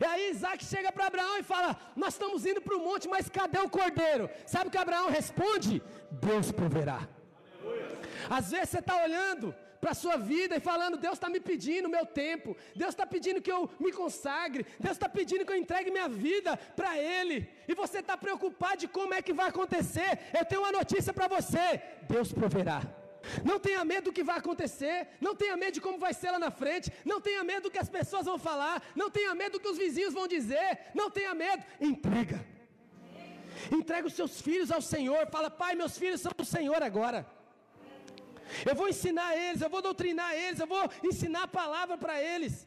E aí Isaac chega para Abraão e fala: Nós estamos indo para o monte, mas cadê o cordeiro? Sabe o que Abraão responde? Deus proverá. Às vezes você está olhando para a sua vida e falando: Deus está me pedindo meu tempo, Deus está pedindo que eu me consagre, Deus está pedindo que eu entregue minha vida para Ele, e você está preocupado de como é que vai acontecer. Eu tenho uma notícia para você: Deus proverá. Não tenha medo do que vai acontecer, não tenha medo de como vai ser lá na frente, não tenha medo do que as pessoas vão falar, não tenha medo do que os vizinhos vão dizer, não tenha medo, entrega. Entrega os seus filhos ao Senhor, fala: "Pai, meus filhos são do Senhor agora". Eu vou ensinar eles, eu vou doutrinar eles, eu vou ensinar a palavra para eles.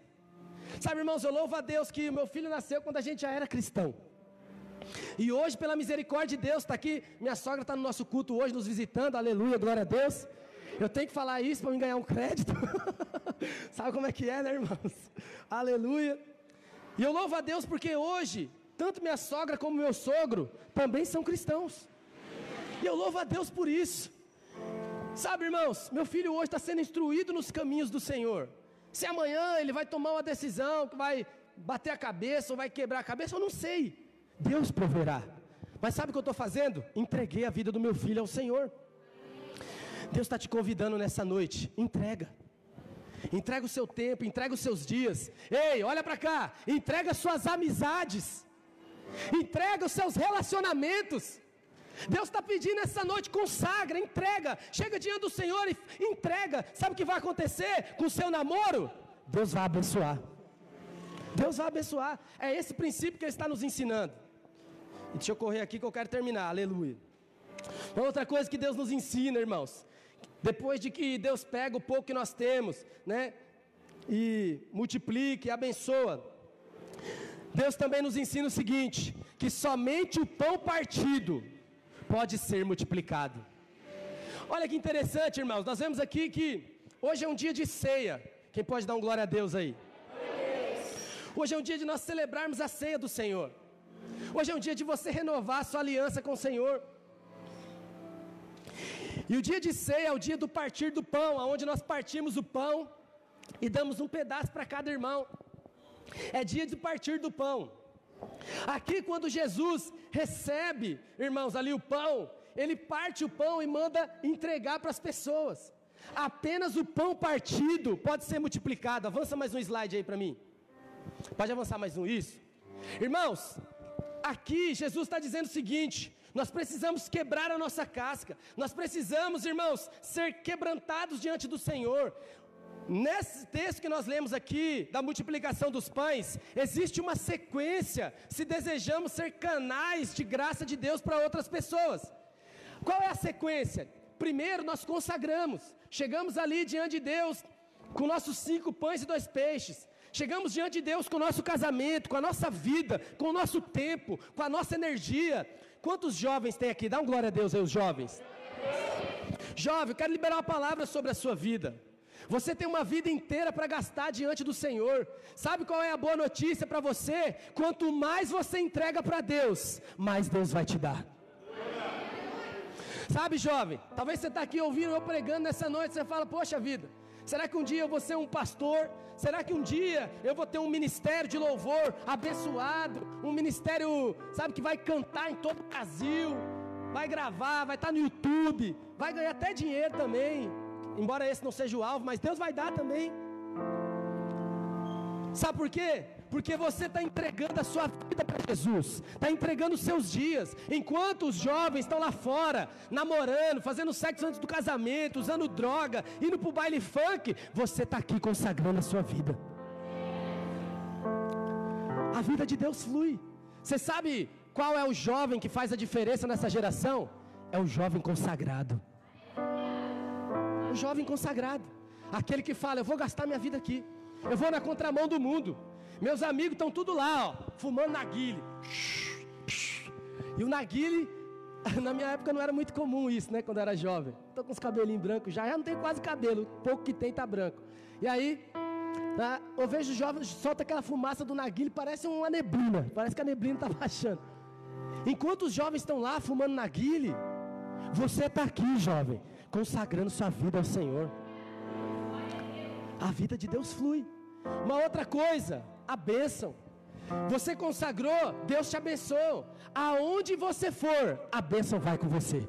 Sabe, irmãos, eu louvo a Deus que meu filho nasceu quando a gente já era cristão. E hoje, pela misericórdia de Deus, está aqui. Minha sogra está no nosso culto hoje, nos visitando. Aleluia, glória a Deus. Eu tenho que falar isso para me ganhar um crédito. Sabe como é que é, né, irmãos? Aleluia. E eu louvo a Deus porque hoje, tanto minha sogra como meu sogro também são cristãos. E eu louvo a Deus por isso. Sabe, irmãos, meu filho hoje está sendo instruído nos caminhos do Senhor. Se amanhã ele vai tomar uma decisão que vai bater a cabeça ou vai quebrar a cabeça, eu não sei. Deus proverá. Mas sabe o que eu estou fazendo? Entreguei a vida do meu filho ao Senhor. Deus está te convidando nessa noite. Entrega. Entrega o seu tempo, entrega os seus dias. Ei, olha para cá. Entrega as suas amizades. Entrega os seus relacionamentos. Deus está pedindo essa noite, consagra, entrega. Chega diante do Senhor e entrega. Sabe o que vai acontecer com o seu namoro? Deus vai abençoar. Deus vai abençoar. É esse princípio que Ele está nos ensinando. E deixa eu correr aqui que eu quero terminar. Aleluia. Outra coisa que Deus nos ensina, irmãos. Depois de que Deus pega o pouco que nós temos, né? E multiplica e abençoa. Deus também nos ensina o seguinte: que somente o pão partido pode ser multiplicado. Olha que interessante, irmãos. Nós vemos aqui que hoje é um dia de ceia. Quem pode dar um glória a Deus aí? Hoje é um dia de nós celebrarmos a ceia do Senhor. Hoje é um dia de você renovar a sua aliança com o Senhor. E o dia de ceia é o dia do partir do pão, onde nós partimos o pão e damos um pedaço para cada irmão. É dia de partir do pão. Aqui, quando Jesus recebe, irmãos, ali o pão, ele parte o pão e manda entregar para as pessoas. Apenas o pão partido pode ser multiplicado. Avança mais um slide aí para mim. Pode avançar mais um, isso. Irmãos, aqui Jesus está dizendo o seguinte: nós precisamos quebrar a nossa casca, nós precisamos, irmãos, ser quebrantados diante do Senhor. Nesse texto que nós lemos aqui, da multiplicação dos pães, existe uma sequência se desejamos ser canais de graça de Deus para outras pessoas. Qual é a sequência? Primeiro nós consagramos, chegamos ali diante de Deus com nossos cinco pães e dois peixes. Chegamos diante de Deus com o nosso casamento, com a nossa vida, com o nosso tempo, com a nossa energia. Quantos jovens tem aqui? Dá um glória a Deus aí, os jovens. Jovem, eu quero liberar uma palavra sobre a sua vida. Você tem uma vida inteira para gastar diante do Senhor. Sabe qual é a boa notícia para você? Quanto mais você entrega para Deus, mais Deus vai te dar. Sabe, jovem, talvez você está aqui ouvindo eu pregando nessa noite, você fala, poxa vida, será que um dia eu vou ser um pastor? Será que um dia eu vou ter um ministério de louvor abençoado? Um ministério, sabe, que vai cantar em todo o Brasil, vai gravar, vai estar no YouTube, vai ganhar até dinheiro também. Embora esse não seja o alvo, mas Deus vai dar também. Sabe por quê? Porque você está entregando a sua vida para Jesus, está entregando os seus dias. Enquanto os jovens estão lá fora, namorando, fazendo sexo antes do casamento, usando droga, indo para o baile funk, você está aqui consagrando a sua vida. A vida de Deus flui. Você sabe qual é o jovem que faz a diferença nessa geração? É o jovem consagrado. O jovem consagrado. Aquele que fala: Eu vou gastar minha vida aqui. Eu vou na contramão do mundo. Meus amigos estão tudo lá, ó, fumando narguile. E o narguile, na minha época não era muito comum isso, né? Quando eu era jovem. Estou com os cabelinhos brancos já, já não tenho quase cabelo. O pouco que tem tá branco. E aí, tá, eu vejo os jovens, solta aquela fumaça do narguile, parece uma neblina. Parece que a neblina está baixando. Enquanto os jovens estão lá fumando narguile, você está aqui, jovem, consagrando sua vida ao Senhor. A vida de Deus flui. Uma outra coisa, a bênção. Você consagrou, Deus te abençoou. Aonde você for, a bênção vai com você.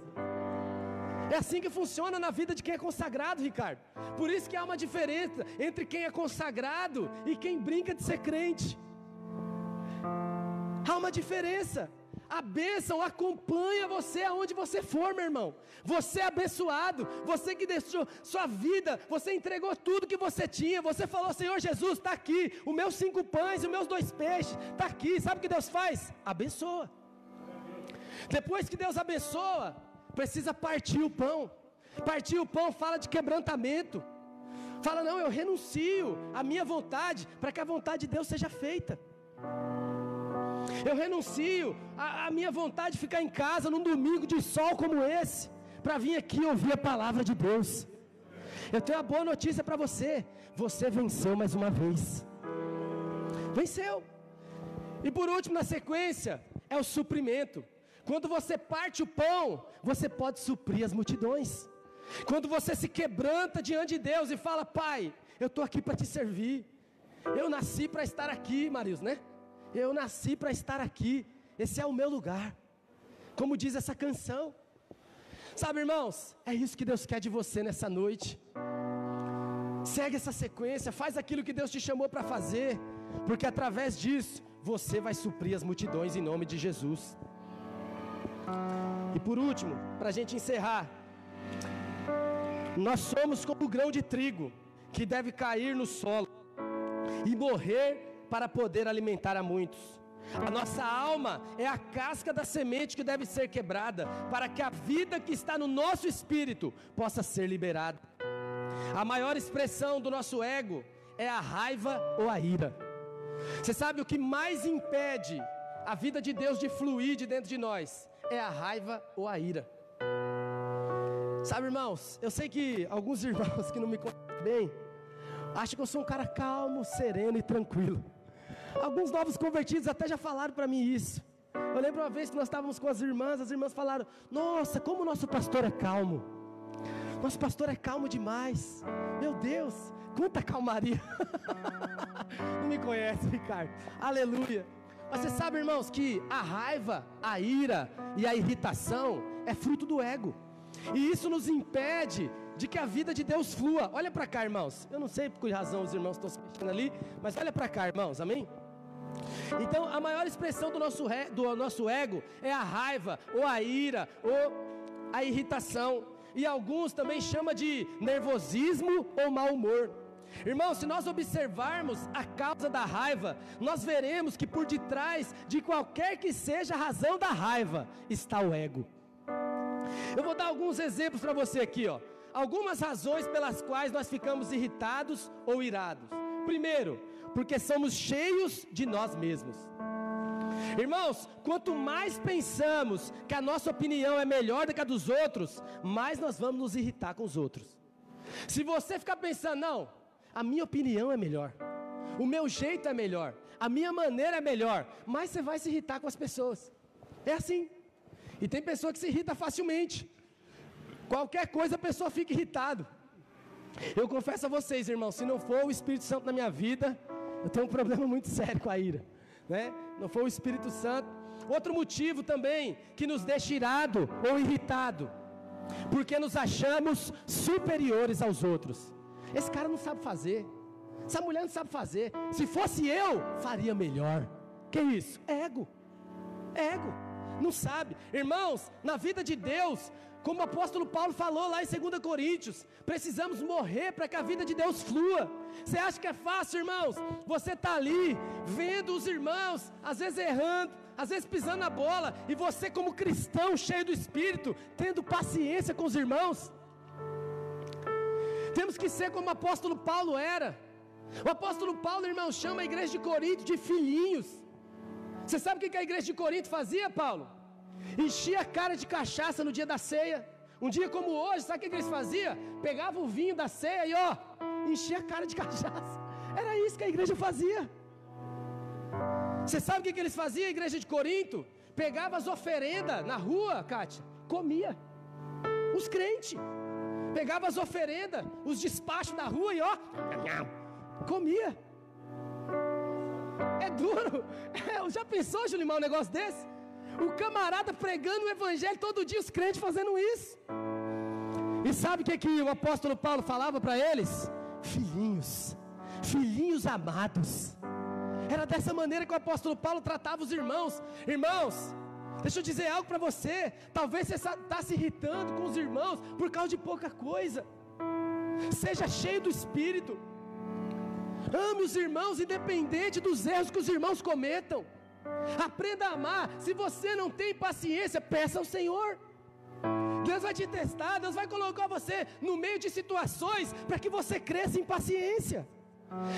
É assim que funciona na vida de quem é consagrado, Ricardo. Por isso que há uma diferença entre quem é consagrado e quem brinca de ser crente. Há uma diferença. A bênção acompanha você aonde você for, meu irmão. Você é abençoado, você que deixou sua vida, você entregou tudo que você tinha. Você falou, Senhor Jesus, está aqui, os meus cinco pães os meus dois peixes, está aqui. Sabe o que Deus faz? Abençoa. Depois que Deus abençoa, precisa partir o pão. Partir o pão fala de quebrantamento. Fala, não, eu renuncio a minha vontade para que a vontade de Deus seja feita. Eu renuncio a minha vontade de ficar em casa num domingo de sol como esse, para vir aqui ouvir a palavra de Deus. Eu tenho uma boa notícia para você: você venceu mais uma vez. Venceu. E por último, na sequência, é o suprimento. Quando você parte o pão, você pode suprir as multidões. Quando você se quebranta diante de Deus e fala, Pai, eu estou aqui para te servir. Eu nasci para estar aqui, Marius, né? Eu nasci para estar aqui. Esse é o meu lugar. Como diz essa canção. Sabe, irmãos, é isso que Deus quer de você nessa noite. Segue essa sequência, faz aquilo que Deus te chamou para fazer, porque através disso você vai suprir as multidões em nome de Jesus. E por último, para a gente encerrar, nós somos como o grão de trigo que deve cair no solo e morrer para poder alimentar a muitos. A nossa alma é a casca da semente que deve ser quebrada, para que a vida que está no nosso espírito possa ser liberada. A maior expressão do nosso ego é a raiva ou a ira. Você sabe o que mais impede a vida de Deus de fluir de dentro de nós? É a raiva ou a ira. Sabe, irmãos, eu sei que alguns irmãos que não me conhecem bem acham que eu sou um cara calmo, sereno e tranquilo. Alguns novos convertidos até já falaram para mim isso. Eu lembro uma vez que nós estávamos com as irmãs, as irmãs falaram: Nossa, como o nosso pastor é calmo. Nosso pastor é calmo demais. Meu Deus, quanta calmaria. Não me conhece, Ricardo. Aleluia. Mas você sabe, irmãos, que a raiva, a ira e a irritação é fruto do ego. E isso nos impede de que a vida de Deus flua. Olha para cá, irmãos. Eu não sei por que razão os irmãos estão se mexendo ali, mas olha para cá, irmãos. Amém? Então, a maior expressão do nosso, do nosso ego é a raiva, ou a ira, ou a irritação. E alguns também chamam de nervosismo ou mau humor. Irmão, se nós observarmos a causa da raiva, nós veremos que por detrás de qualquer que seja a razão da raiva está o ego. Eu vou dar alguns exemplos para você aqui, ó. Algumas razões pelas quais nós ficamos irritados ou irados. Primeiro, porque somos cheios de nós mesmos. Irmãos, quanto mais pensamos que a nossa opinião é melhor do que a dos outros, mais nós vamos nos irritar com os outros. Se você ficar pensando, não, a minha opinião é melhor, o meu jeito é melhor, a minha maneira é melhor, mais você vai se irritar com as pessoas. É assim. E tem pessoa que se irrita facilmente. Qualquer coisa a pessoa fica irritado. Eu confesso a vocês, irmãos, se não for o Espírito Santo na minha vida, eu tenho um problema muito sério com a ira, né? Não foi o Espírito Santo. Outro motivo também que nos deixa irado ou irritado, porque nos achamos superiores aos outros. Esse cara não sabe fazer. Essa mulher não sabe fazer. Se fosse eu, faria melhor. Que isso? Ego. Ego. Não sabe. Irmãos, na vida de Deus, como o apóstolo Paulo falou lá em 2 Coríntios, precisamos morrer para que a vida de Deus flua. Você acha que é fácil, irmãos? Você está ali, vendo os irmãos, às vezes errando, às vezes pisando na bola, e você, como cristão, cheio do Espírito, tendo paciência com os irmãos. Temos que ser como o apóstolo Paulo era. O apóstolo Paulo, irmão, chama a igreja de Corinto de filhinhos. Você sabe o que a igreja de Corinto fazia, Paulo? Enchia a cara de cachaça no dia da ceia. Um dia como hoje, sabe o que eles faziam? Pegava o vinho da ceia e ó, enchia a cara de cachaça. Era isso que a igreja fazia. Você sabe o que eles faziam, a igreja de Corinto? Pegava as oferendas na rua, Kátia, comia. Os crentes. Pegava as oferendas, os despachos da rua e ó, comia. É duro. É, já pensou, Julimar, um negócio desse? O camarada pregando o evangelho todo dia, os crentes fazendo isso. E sabe o que, que o apóstolo Paulo falava para eles? Filhinhos, filhinhos amados. Era dessa maneira que o apóstolo Paulo tratava os irmãos. Irmãos, Deixa eu dizer algo para você. Talvez você está se irritando com os irmãos por causa de pouca coisa. Seja cheio do Espírito. Ame os irmãos, independente dos erros que os irmãos cometam. Aprenda a amar. Se você não tem paciência, peça ao Senhor. Deus vai te testar, Deus vai colocar você no meio de situações para que você cresça em paciência.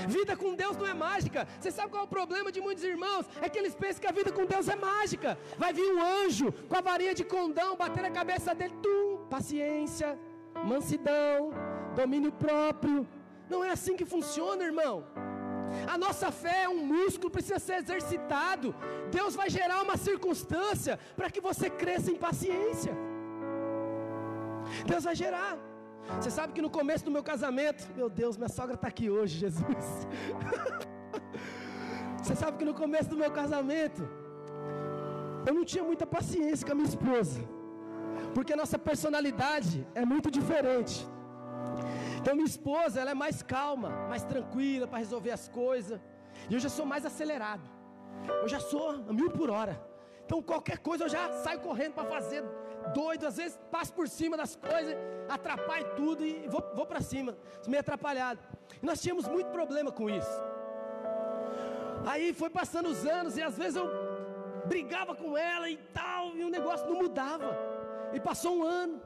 Vida com Deus não é mágica. Você sabe qual é o problema de muitos irmãos? É que eles pensam que a vida com Deus é mágica. Vai vir um anjo com a varinha de condão, bater na cabeça dele, tum, paciência, mansidão, domínio próprio. Não é assim que funciona, irmão. A nossa fé é um músculo, precisa ser exercitado. Deus vai gerar uma circunstância para que você cresça em paciência. Deus vai gerar. Você sabe que no começo do meu casamento, meu Deus, minha sogra está aqui hoje, Jesus. Você sabe que no começo do meu casamento, eu não tinha muita paciência com a minha esposa, porque a nossa personalidade é muito diferente. Então minha esposa, ela é mais calma, mais tranquila para resolver as coisas. E eu já sou mais acelerado. Eu já sou a mil por hora. Então qualquer coisa eu já saio correndo para fazer doido, às vezes passo por cima das coisas, atrapalho tudo e vou, vou para cima, meio atrapalhado. E nós tínhamos muito problema com isso. Aí foi passando os anos e às vezes eu brigava com ela e tal, e o negócio não mudava. E passou um ano,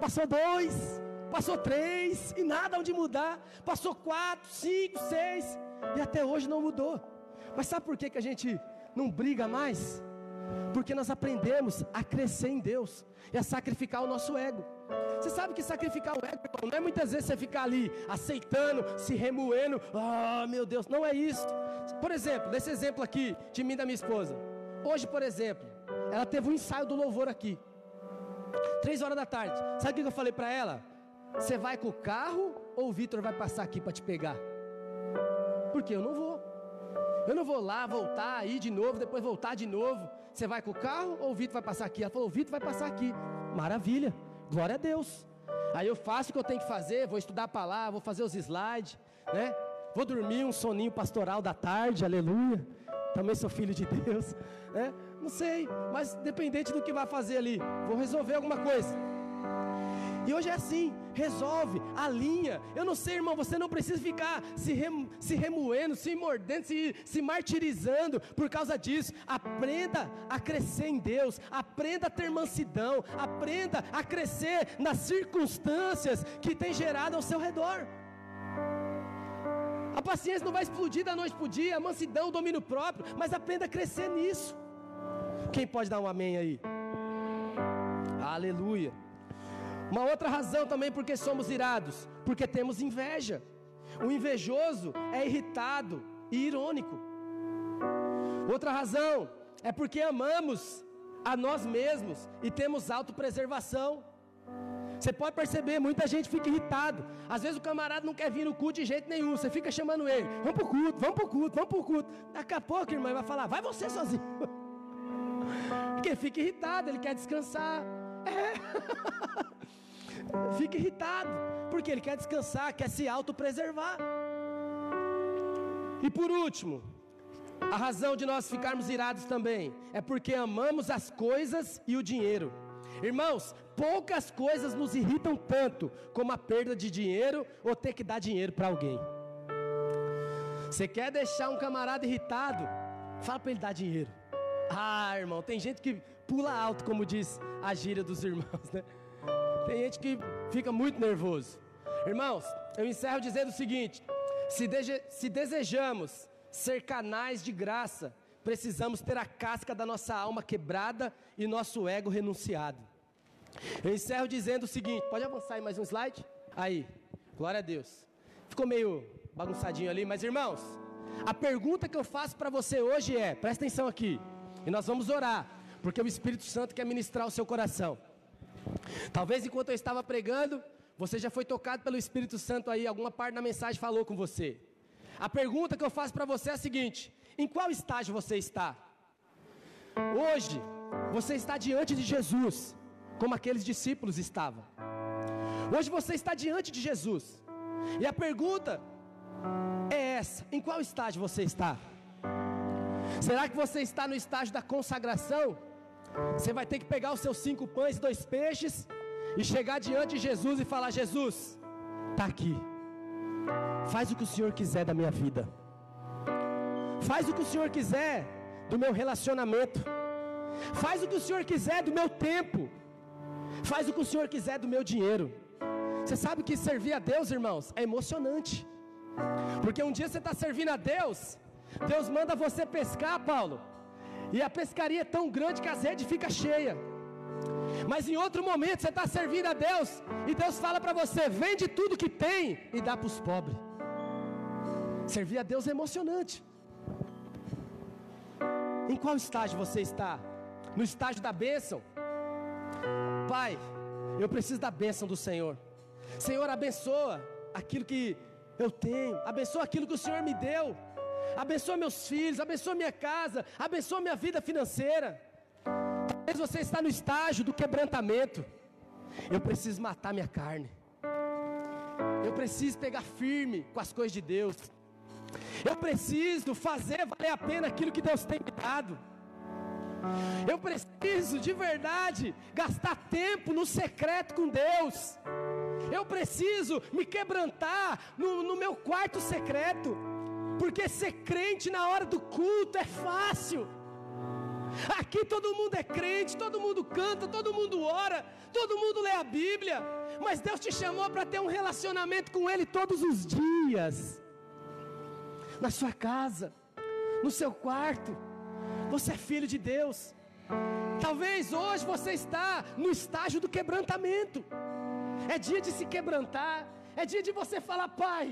passou dois, passou três, e nada onde mudar. Passou quatro, cinco, seis, e até hoje não mudou. Mas sabe por que, que a gente não briga mais? Porque nós aprendemos a crescer em Deus e a sacrificar o nosso ego. Você sabe que sacrificar o ego, não é muitas vezes você ficar ali aceitando, se remoendo, ah, oh, meu Deus, não é isso. Por exemplo, nesse exemplo aqui de mim e da minha esposa. Hoje, por exemplo, ela teve um ensaio do louvor aqui. Três horas da tarde. Sabe o que eu falei para ela? Você vai com o carro ou o Vitor vai passar aqui para te pegar? Porque eu não vou. Eu não vou lá, voltar, ir de novo, depois voltar de novo. Você vai com o carro ou o Vitor vai passar aqui? Ela falou: o Vitor vai passar aqui. Maravilha, glória a Deus. Aí eu faço o que eu tenho que fazer, vou estudar a palavra, vou fazer os slides, né? Vou dormir um soninho pastoral da tarde, aleluia. Também sou filho de Deus, né? Não sei, mas dependente do que vai fazer ali, vou resolver alguma coisa. E hoje é assim, resolve, alinha. Eu não sei, irmão, você não precisa ficar se, rem, se remoendo, se mordendo, se, se martirizando por causa disso. Aprenda a crescer em Deus, aprenda a ter mansidão, aprenda a crescer nas circunstâncias que tem gerado ao seu redor. A paciência não vai explodir da noite para o dia, a mansidão, o domínio próprio, mas aprenda a crescer nisso. Quem pode dar um amém aí? Aleluia. Uma outra razão também porque somos irados, porque temos inveja. O invejoso é irritado e irônico. Outra razão é porque amamos a nós mesmos e temos autopreservação. Você pode perceber, muita gente fica irritado. Às vezes o camarada não quer vir no culto de jeito nenhum. Você fica chamando ele, vamos pro culto, vamos pro culto, vamos pro culto. Daqui a pouco, irmão, vai falar, vai você sozinho. Porque fica irritado, ele quer descansar. É. fica irritado, porque ele quer descansar, quer se autopreservar. E por último, a razão de nós ficarmos irados também é porque amamos as coisas e o dinheiro. Irmãos, poucas coisas nos irritam tanto como a perda de dinheiro ou ter que dar dinheiro para alguém. Você quer deixar um camarada irritado? Fala para ele dar dinheiro. Ah, irmão, tem gente que pula alto, como diz a gíria dos irmãos, né? Tem gente que fica muito nervoso. Irmãos, eu encerro dizendo o seguinte: se, se desejamos ser canais de graça, precisamos ter a casca da nossa alma quebrada e nosso ego renunciado. Eu encerro dizendo o seguinte: pode avançar aí mais um slide? Aí, glória a Deus. Ficou meio bagunçadinho ali, mas irmãos, a pergunta que eu faço para você hoje é: presta atenção aqui, e nós vamos orar, porque o Espírito Santo quer ministrar o seu coração. Talvez enquanto eu estava pregando, você já foi tocado pelo Espírito Santo aí, alguma parte da mensagem falou com você. A pergunta que eu faço para você é a seguinte: em qual estágio você está? Hoje, você está diante de Jesus, como aqueles discípulos estavam. Hoje você está diante de Jesus. E a pergunta é essa: em qual estágio você está? Será que você está no estágio da consagração? Você vai ter que pegar os seus cinco pães e dois peixes e chegar diante de Jesus e falar: Jesus, está aqui. Faz o que o Senhor quiser da minha vida. Faz o que o Senhor quiser do meu relacionamento. Faz o que o Senhor quiser do meu tempo. Faz o que o Senhor quiser do meu dinheiro. Você sabe que servir a Deus, irmãos, é emocionante. Porque um dia você está servindo a Deus, Deus manda você pescar, Paulo. E a pescaria é tão grande que as redes ficam cheias. Mas em outro momento você está servindo a Deus e Deus fala para você: vende tudo que tem e dá para os pobres. Servir a Deus é emocionante. Em qual estágio você está? No estágio da bênção? Pai, eu preciso da bênção do Senhor. Senhor, abençoa aquilo que eu tenho, abençoa aquilo que o Senhor me deu, abençoa meus filhos, abençoa minha casa, abençoa minha vida financeira. Talvez você está no estágio do quebrantamento. Eu preciso matar minha carne. Eu preciso pegar firme com as coisas de Deus. Eu preciso fazer valer a pena aquilo que Deus tem me dado. Eu preciso de verdade gastar tempo no secreto com Deus. Eu preciso me quebrantar no, no meu quarto secreto. Porque ser crente na hora do culto é fácil. Aqui todo mundo é crente, todo mundo canta, todo mundo ora, todo mundo lê a Bíblia, mas Deus te chamou para ter um relacionamento com Ele todos os dias, na sua casa, no seu quarto. Você é filho de Deus. Talvez hoje você está no estágio do quebrantamento. É dia de se quebrantar, é dia de você falar, Pai,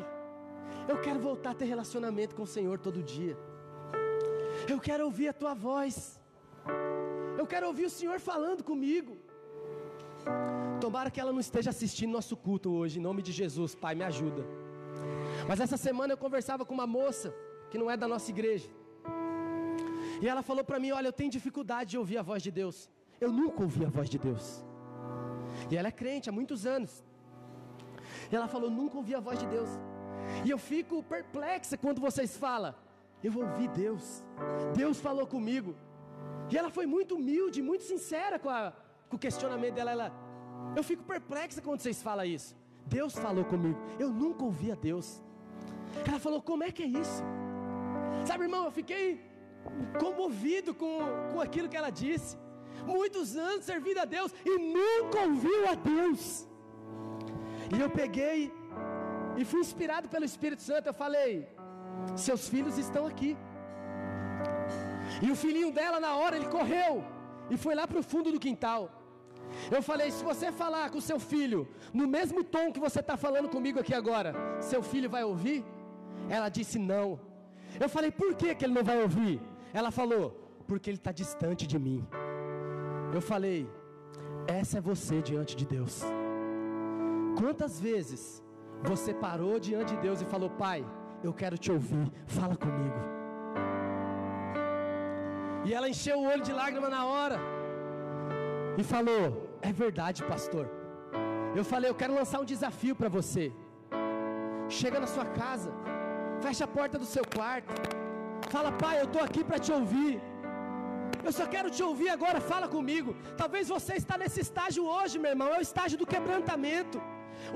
eu quero voltar a ter relacionamento com o Senhor todo dia. Eu quero ouvir a tua voz. Eu quero ouvir o Senhor falando comigo. Tomara que ela não esteja assistindo nosso culto hoje, em nome de Jesus, Pai, me ajuda. Mas essa semana eu conversava com uma moça que não é da nossa igreja. E ela falou para mim: Olha, eu tenho dificuldade de ouvir a voz de Deus. Eu nunca ouvi a voz de Deus. E ela é crente há muitos anos. E ela falou: Nunca ouvi a voz de Deus. E eu fico perplexa quando vocês falam: Eu ouvi Deus. Deus falou comigo. E ela foi muito humilde, muito sincera com, a, com o questionamento dela. Ela, eu fico perplexa quando vocês falam isso. Deus falou comigo. Eu nunca ouvi a Deus. Ela falou: Como é que é isso? Sabe, irmão, eu fiquei comovido com, com aquilo que ela disse. Muitos anos servindo a Deus e nunca ouviu a Deus. E eu peguei e fui inspirado pelo Espírito Santo. Eu falei: Seus filhos estão aqui. E o filhinho dela, na hora, ele correu e foi lá para o fundo do quintal. Eu falei: se você falar com seu filho no mesmo tom que você está falando comigo aqui agora, seu filho vai ouvir? Ela disse: não. Eu falei: por que, que ele não vai ouvir? Ela falou: porque ele está distante de mim. Eu falei: essa é você diante de Deus. Quantas vezes você parou diante de Deus e falou: Pai, eu quero te ouvir, fala comigo. E ela encheu o olho de lágrima na hora e falou: É verdade, pastor. Eu falei: Eu quero lançar um desafio para você. Chega na sua casa, fecha a porta do seu quarto, fala: Pai, eu estou aqui para te ouvir. Eu só quero te ouvir agora, fala comigo. Talvez você está nesse estágio hoje, meu irmão, é o estágio do quebrantamento.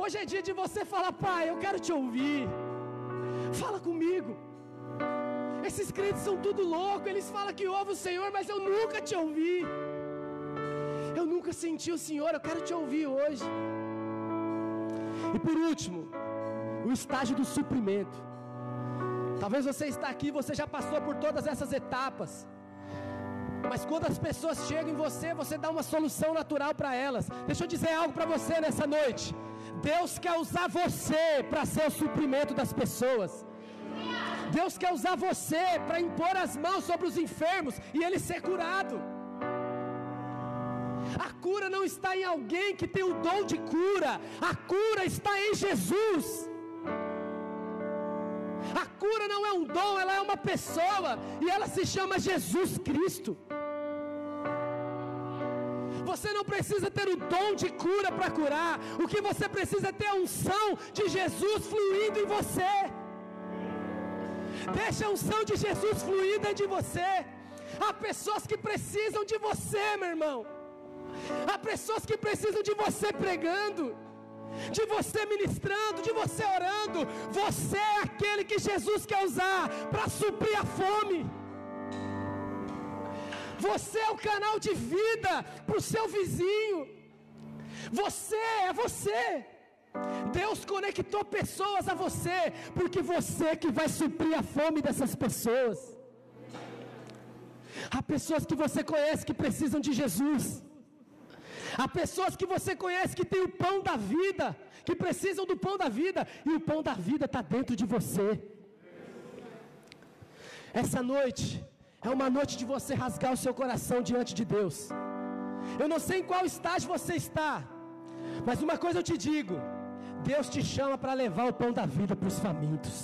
Hoje é dia de você falar: Pai, eu quero te ouvir. Fala comigo. Esses crentes são tudo louco, eles falam que ouvem o Senhor, mas eu nunca te ouvi. Eu nunca senti o Senhor, eu quero te ouvir hoje. E por último, o estágio do suprimento. Talvez você está aqui, você já passou por todas essas etapas. Mas quando as pessoas chegam em você, você dá uma solução natural para elas. Deixa eu dizer algo para você nessa noite. Deus quer usar você para ser o suprimento das pessoas. Deus quer usar você para impor as mãos sobre os enfermos e ele ser curado. A cura não está em alguém que tem o dom de cura, a cura está em Jesus. A cura não é um dom, ela é uma pessoa e ela se chama Jesus Cristo. Você não precisa ter o dom de cura para curar, o que você precisa é ter a unção de Jesus fluindo em você. Deixa a unção de Jesus fluir dentro de você. Há pessoas que precisam de você, meu irmão. Há pessoas que precisam de você pregando, de você ministrando, de você orando. Você é aquele que Jesus quer usar para suprir a fome. Você é o canal de vida para o seu vizinho. Você é você. Deus conectou pessoas a você, porque você que vai suprir a fome dessas pessoas. Há pessoas que você conhece que precisam de Jesus. Há pessoas que você conhece que tem o pão da vida, que precisam do pão da vida, e o pão da vida está dentro de você. Essa noite é uma noite de você rasgar o seu coração diante de Deus. Eu não sei em qual estágio você está, mas uma coisa eu te digo: Deus te chama para levar o pão da vida para os famintos.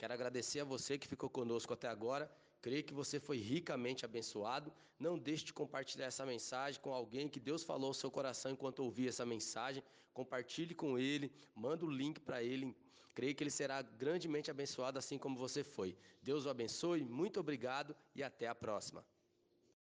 Quero agradecer a você que ficou conosco até agora. Creio que você foi ricamente abençoado. Não deixe de compartilhar essa mensagem com alguém que Deus falou ao seu coração enquanto ouvia essa mensagem. Compartilhe com ele, manda o link para ele. Creio que ele será grandemente abençoado assim como você foi. Deus o abençoe, muito obrigado e até a próxima.